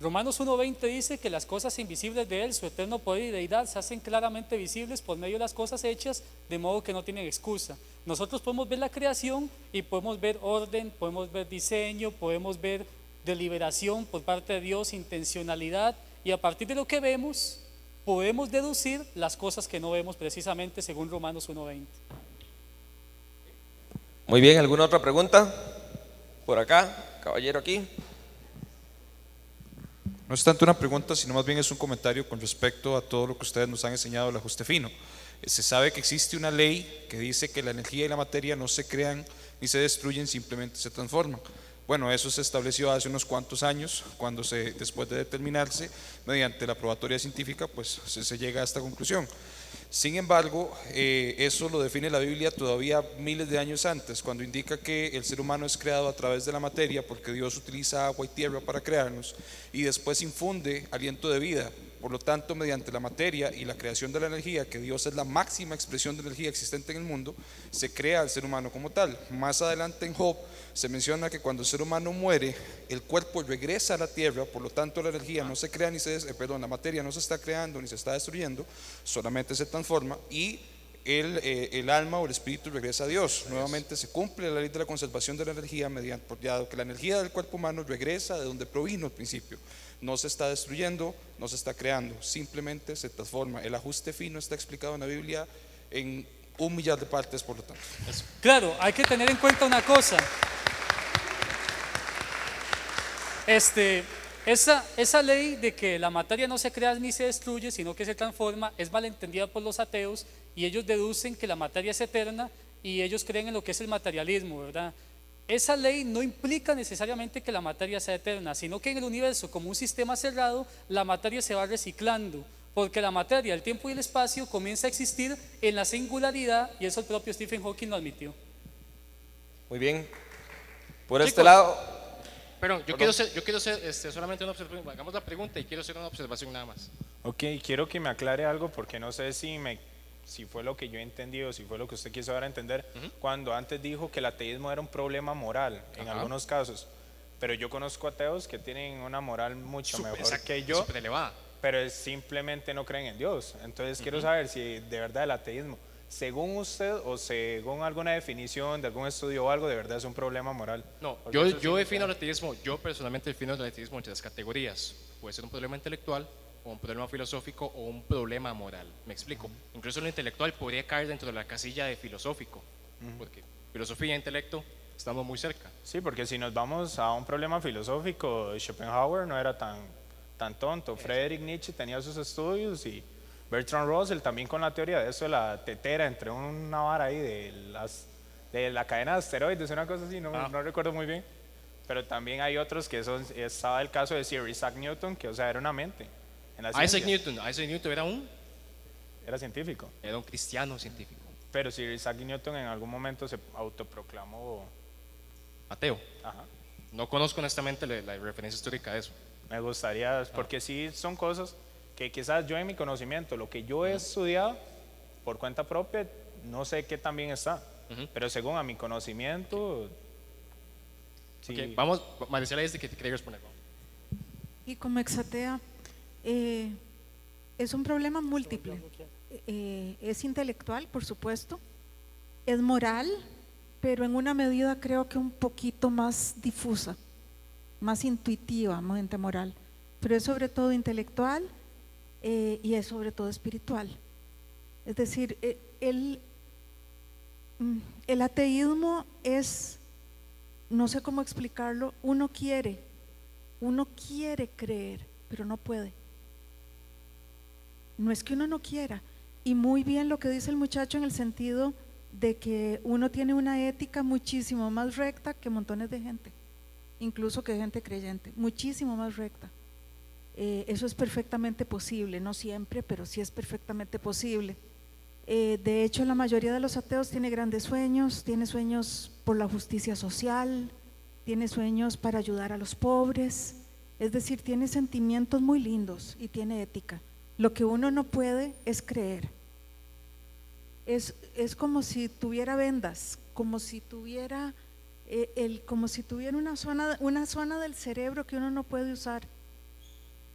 Romanos 1.20 dice que las cosas invisibles de Él, su eterno poder y deidad, se hacen claramente visibles por medio de las cosas hechas, de modo que no tienen excusa. Nosotros podemos ver la creación y podemos ver orden, podemos ver diseño, podemos ver deliberación por parte de Dios, intencionalidad, y a partir de lo que vemos, podemos deducir las cosas que no vemos precisamente según Romanos 1.20. Muy bien, ¿alguna otra pregunta? Por acá, caballero aquí. No es tanto una pregunta, sino más bien es un comentario con respecto a todo lo que ustedes nos han enseñado del ajuste fino. Se sabe que existe una ley que dice que la energía y la materia no se crean ni se destruyen, simplemente se transforman. Bueno, eso se estableció hace unos cuantos años, cuando se, después de determinarse, mediante la probatoria científica, pues se, se llega a esta conclusión. Sin embargo, eh, eso lo define la Biblia todavía miles de años antes, cuando indica que el ser humano es creado a través de la materia, porque Dios utiliza agua y tierra para crearnos, y después infunde aliento de vida. Por lo tanto, mediante la materia y la creación de la energía, que Dios es la máxima expresión de energía existente en el mundo, se crea al ser humano como tal. Más adelante en Job se menciona que cuando el ser humano muere, el cuerpo regresa a la tierra, por lo tanto la energía no se crea ni se, eh, perdón, la materia no se está creando ni se está destruyendo, solamente se transforma y el, eh, el alma o el espíritu regresa a Dios. Nuevamente se cumple la ley de la conservación de la energía mediante, dado que la energía del cuerpo humano regresa de donde provino al principio. No se está destruyendo, no se está creando, simplemente se transforma. El ajuste fino está explicado en la Biblia en un millar de partes, por lo tanto. Claro, hay que tener en cuenta una cosa. Este, esa, esa ley de que la materia no se crea ni se destruye, sino que se transforma, es malentendida por los ateos y ellos deducen que la materia es eterna y ellos creen en lo que es el materialismo, ¿verdad? Esa ley no implica necesariamente que la materia sea eterna, sino que en el universo, como un sistema cerrado, la materia se va reciclando, porque la materia, el tiempo y el espacio comienza a existir en la singularidad y eso el propio Stephen Hawking lo admitió. Muy bien. Por este lado, Perdón, yo Perdón. quiero hacer, yo quiero hacer este, solamente una observación. Hagamos la pregunta y quiero hacer una observación nada más. Ok, quiero que me aclare algo porque no sé si me si fue lo que yo entendí o si fue lo que usted quiso dar a entender cuando antes dijo que el ateísmo era un problema moral en Ajá. algunos casos. Pero yo conozco ateos que tienen una moral mucho Súper, mejor exacto, que yo, pero simplemente no creen en Dios. Entonces quiero saber si de verdad el ateísmo, según usted o según alguna definición de algún estudio o algo, de verdad es un problema moral. No, Porque yo, yo defino el ateísmo, yo personalmente defino el ateísmo en tres categorías. Puede ser un problema intelectual, o un problema filosófico, o un problema moral. Me explico. Incluso lo intelectual podría caer dentro de la casilla de filosófico, porque filosofía e intelecto estamos muy cerca. Sí, porque si nos vamos a un problema filosófico, Schopenhauer no era tan, tan tonto. Friedrich Nietzsche tenía sus estudios y Bertrand Russell también con la teoría de eso de la tetera entre una vara ahí de, las, de la cadena de asteroides, una cosa así, no, Ah. no recuerdo muy bien. Pero también hay otros que son, estaba el caso de Sir Isaac Newton, que o sea, era una mente. En la Isaac. Newton, Isaac Newton era un, Era científico. era un cristiano científico, Pero Sir Isaac Newton en algún momento se autoproclamó. ateo. Ajá. No conozco honestamente la, la referencia histórica de eso. Me gustaría, porque sí son cosas que quizás yo en mi conocimiento, lo que yo he estudiado por cuenta propia, no sé qué también está. Pero según a mi conocimiento, sí. Ok, vamos, Maricela dice que te quería responder. Y como exatea, eh, es un problema múltiple. Eh, es intelectual, por supuesto, es moral, pero en una medida creo que un poquito más difusa, más intuitiva, mente moral. Pero es sobre todo intelectual eh, y es sobre todo espiritual. Es decir, el, mm, el ateísmo es, no sé cómo explicarlo, uno quiere, uno quiere creer, pero no puede. No es que uno no quiera. Y muy bien lo que dice el muchacho en el sentido de que uno tiene una ética muchísimo más recta que montones de gente, incluso que gente creyente, muchísimo más recta. Eh, eso es perfectamente posible, no siempre, pero sí es perfectamente posible. Eh, de hecho, la mayoría de los ateos tiene grandes sueños, tiene sueños por la justicia social, tiene sueños para ayudar a los pobres, es decir, tiene sentimientos muy lindos y tiene ética. Lo que uno no puede es creer. Es, es como si tuviera vendas, como si tuviera, eh, el, como si tuviera una zona, una zona del cerebro que uno no puede usar.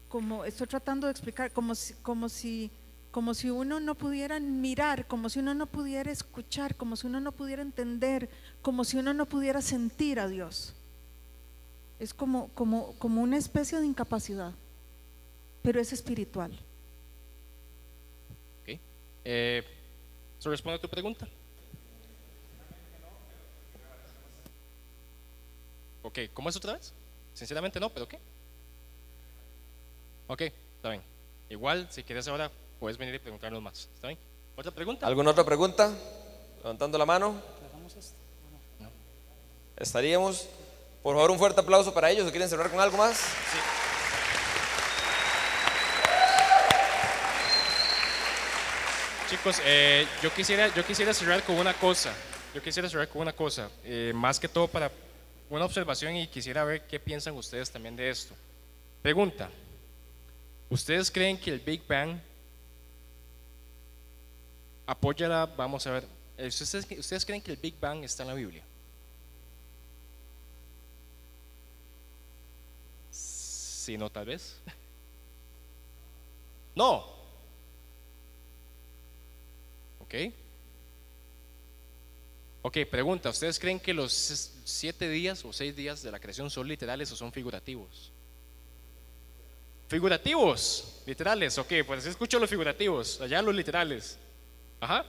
Como estoy tratando de explicar, como si, como si, como si uno no pudiera mirar, como si uno no pudiera escuchar, como si uno no pudiera entender, como si uno no pudiera sentir a Dios. Es como, como, como una especie de incapacidad, pero es espiritual. Eh, ¿Eso responde a tu pregunta? Ok, ¿cómo es otra vez? Sinceramente no, pero ¿qué? Ok, está bien. Igual, si quieres ahora, puedes venir y preguntarnos más. ¿Está bien? ¿Otra pregunta? ¿Alguna otra pregunta? Levantando la mano. Estaríamos. Por favor, un fuerte aplauso para ellos. ¿O quieren cerrar con algo más? Chicos, eh, yo, quisiera, yo quisiera cerrar con una cosa. Yo quisiera cerrar con una cosa. eh, más que todo para una observación y quisiera ver qué piensan ustedes también de esto. Pregunta. ¿Ustedes creen que el Big Bang apoya la... Vamos a ver. eh, ¿Ustedes, ustedes creen que el Big Bang está en la Biblia? Sí, no, tal vez. No. ¿Ok? Pregunta, ¿ustedes creen que los siete días o seis días de la creación son literales o son figurativos? Figurativos, literales, ok, pues escucho los figurativos, allá los literales. Ajá.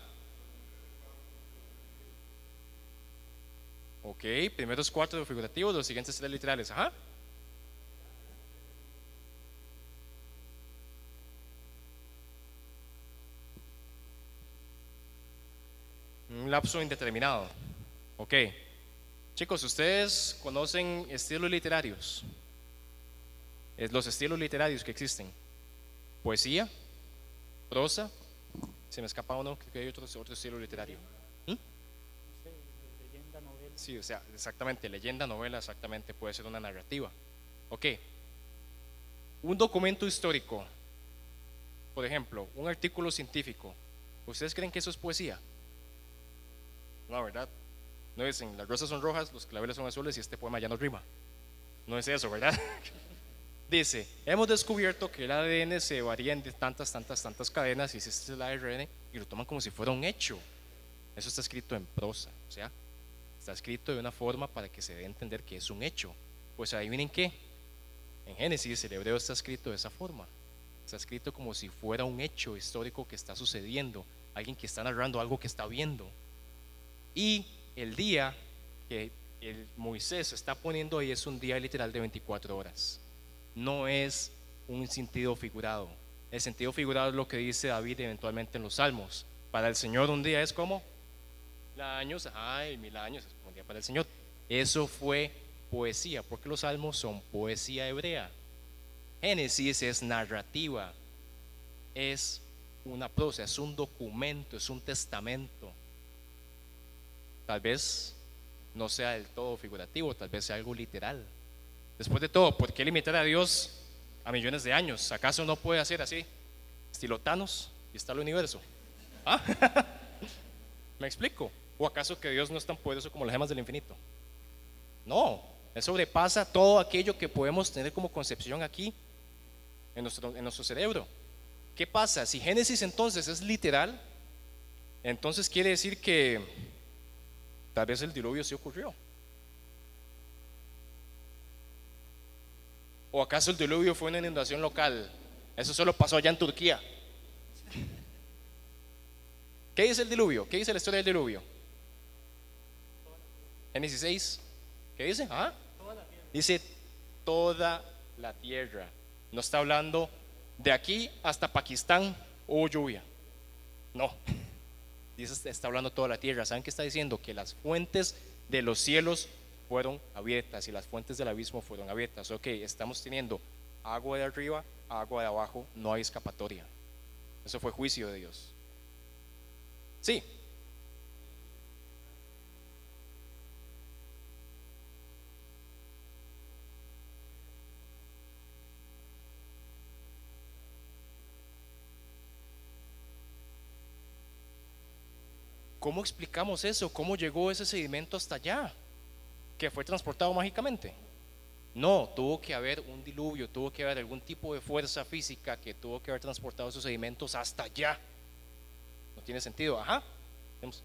Ok, primeros cuatro figurativos, los siguientes tres literales, ajá. Un lapso indeterminado. Ok. Chicos, ¿ustedes conocen estilos literarios? Los estilos literarios que existen. Poesía, prosa. Se me escapa uno, creo que hay otro, otro estilo literario. ¿Mm? Leyenda, novela. Sí, o sea, exactamente, leyenda, novela, exactamente, puede ser una narrativa. Ok. Un documento histórico, por ejemplo, un artículo científico, ¿ustedes creen que eso es poesía? No, ¿verdad? No dicen, las rosas son rojas, los claveles son azules y este poema ya no rima. No es eso, ¿verdad? Dice, hemos descubierto que el ADN se varía en tantas, tantas, tantas cadenas y si este es el ARN y lo toman como si fuera un hecho. Eso está escrito en prosa, o sea, está escrito de una forma para que se dé a entender que es un hecho. Pues adivinen qué, en Génesis el hebreo está escrito de esa forma. Está escrito como si fuera un hecho histórico que está sucediendo, alguien que está narrando algo que está viendo. Y el día que el Moisés está poniendo ahí es un día literal de 24 horas. No es un sentido figurado. El sentido figurado es lo que dice David eventualmente en los Salmos. Para el Señor un día es como mil años, ay, mil años es un día para el Señor. Eso fue poesía, porque los salmos son poesía hebrea. Génesis es narrativa, es una prosa, es un documento, es un testamento. Tal vez no sea del todo figurativo, tal vez sea algo literal. Después de todo, ¿por qué limitar a Dios a millones de años? ¿Acaso no puede hacer así? Estilo Thanos y está el universo. ¿Ah? ¿Me explico? ¿O acaso que Dios no es tan poderoso como las gemas del infinito? No, Él sobrepasa todo aquello que podemos tener como concepción aquí en nuestro, en nuestro cerebro. ¿Qué pasa? Si Génesis entonces es literal, entonces quiere decir que tal vez el diluvio sí ocurrió. ¿O acaso el diluvio fue una inundación local? Eso solo pasó allá en Turquía. ¿Qué dice el diluvio? ¿Qué dice la historia del diluvio? Génesis 6. ¿Qué dice? ¿Ah? Dice toda la tierra. No está hablando de aquí hasta Pakistán hubo lluvia. No. Dice, está hablando toda la tierra. ¿Saben qué está diciendo? Que las fuentes de los cielos fueron abiertas y las fuentes del abismo fueron abiertas. Ok, estamos teniendo agua de arriba, agua de abajo, no hay escapatoria. Eso fue juicio de Dios. Sí. ¿Cómo explicamos eso? ¿Cómo llegó ese sedimento hasta allá? ¿Que fue transportado mágicamente? No, tuvo que haber un diluvio, tuvo que haber algún tipo de fuerza física que tuvo que haber transportado esos sedimentos hasta allá. No tiene sentido, ajá. Vemos.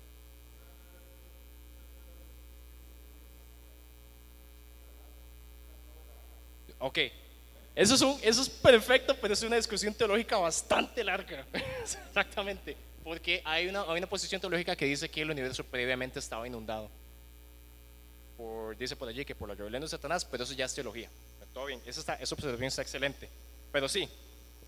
Ok, eso es, un- eso es perfecto, pero es una discusión teológica bastante larga. Exactamente, porque hay una, hay una posición teológica que dice que el universo previamente estaba inundado. Por, dice por allí que por la rebelión de Satanás, pero eso ya es teología. Todo bien, esa, está, esa observación está excelente. Pero sí,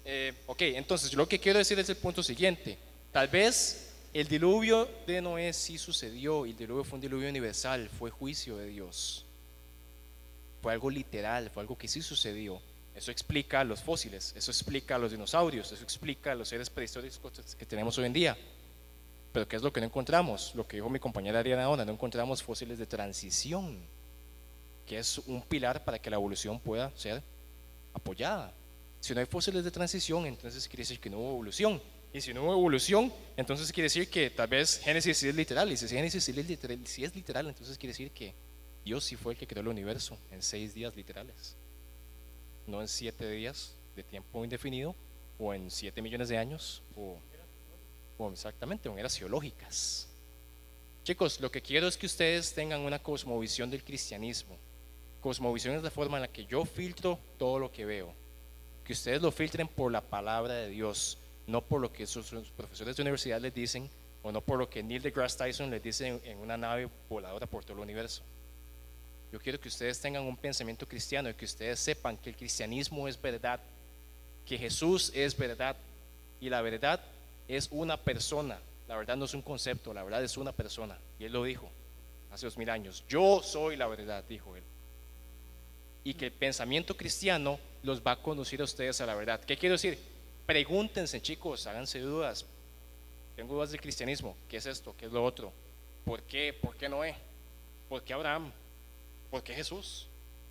eh, ok, entonces yo lo que quiero decir es el punto siguiente. Tal vez el diluvio de Noé sí sucedió, y el diluvio fue un diluvio universal, fue juicio de Dios. Fue algo literal, fue algo que sí sucedió. Eso explica los fósiles, eso explica los dinosaurios, eso explica los seres prehistóricos que tenemos hoy en día. Pero ¿qué es lo que no encontramos? Lo que dijo mi compañera Ariana Ona, no encontramos fósiles de transición, que es un pilar para que la evolución pueda ser apoyada. Si no hay fósiles de transición, entonces quiere decir que no hubo evolución. Y si no hubo evolución, entonces quiere decir que tal vez Génesis sí es literal. Y si Génesis sí es literal, es literal entonces quiere decir que Dios sí fue el que creó el universo en seis días literales. No en siete días de tiempo indefinido, o en siete millones de años, o, o exactamente, en eras geológicas. Chicos, lo que quiero es que ustedes tengan una cosmovisión del cristianismo. Cosmovisión es la forma en la que yo filtro todo lo que veo. Que ustedes lo filtren por la palabra de Dios, no por lo que sus, profesores de universidad les dicen, o no por lo que Neil deGrasse Tyson les dice en una nave voladora por todo el universo. Yo quiero que ustedes tengan un pensamiento cristiano y que ustedes sepan que el cristianismo es verdad, que Jesús es verdad y la verdad es una persona. La verdad no es un concepto, la verdad es una persona. Y él lo dijo hace dos mil años. Yo soy la verdad, dijo él. Y que el pensamiento cristiano los va a conducir a ustedes a la verdad. ¿Qué quiero decir? Pregúntense, chicos, háganse dudas. Tengo dudas del cristianismo. ¿Qué es esto? ¿Qué es lo otro? ¿Por qué? ¿Por qué Noé? ¿Por qué Abraham? ¿Por qué Jesús?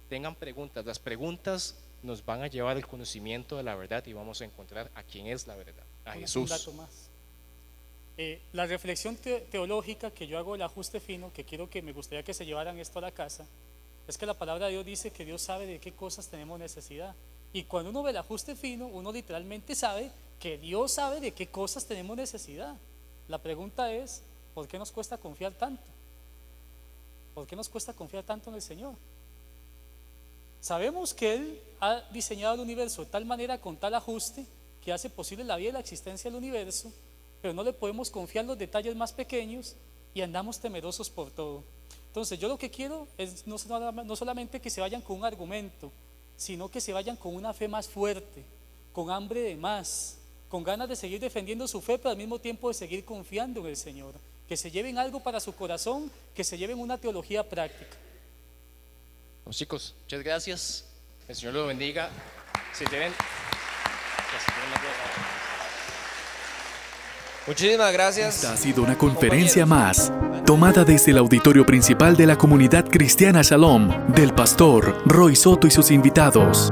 Tengan preguntas. Las preguntas nos van a llevar al conocimiento de la verdad y vamos a encontrar a quién es la verdad, a Jesús. Un dato más. Eh, la reflexión te- teológica que yo hago, el ajuste fino, que quiero que me gustaría que se llevaran esto a la casa, es que la palabra de Dios dice que Dios sabe de qué cosas tenemos necesidad. Y cuando uno ve el ajuste fino, uno literalmente sabe que Dios sabe de qué cosas tenemos necesidad. La pregunta es, ¿por qué nos cuesta confiar tanto? ¿Por qué nos cuesta confiar tanto en el Señor? Sabemos que Él ha diseñado el universo de tal manera, con tal ajuste, que hace posible la vida y la existencia del universo, pero no le podemos confiar los detalles más pequeños y andamos temerosos por todo. Entonces yo lo que quiero es no, no solamente que se vayan con un argumento, sino que se vayan con una fe más fuerte, con hambre de más, con ganas de seguir defendiendo su fe, pero al mismo tiempo de seguir confiando en el Señor. Que se lleven algo para su corazón, que se lleven una teología práctica. Los chicos, muchas gracias. El Señor los bendiga. Si tienen... Muchísimas gracias. Esta ha sido una conferencia más, tomada desde el auditorio principal de la comunidad cristiana Shalom, del pastor Roy Soto y sus invitados.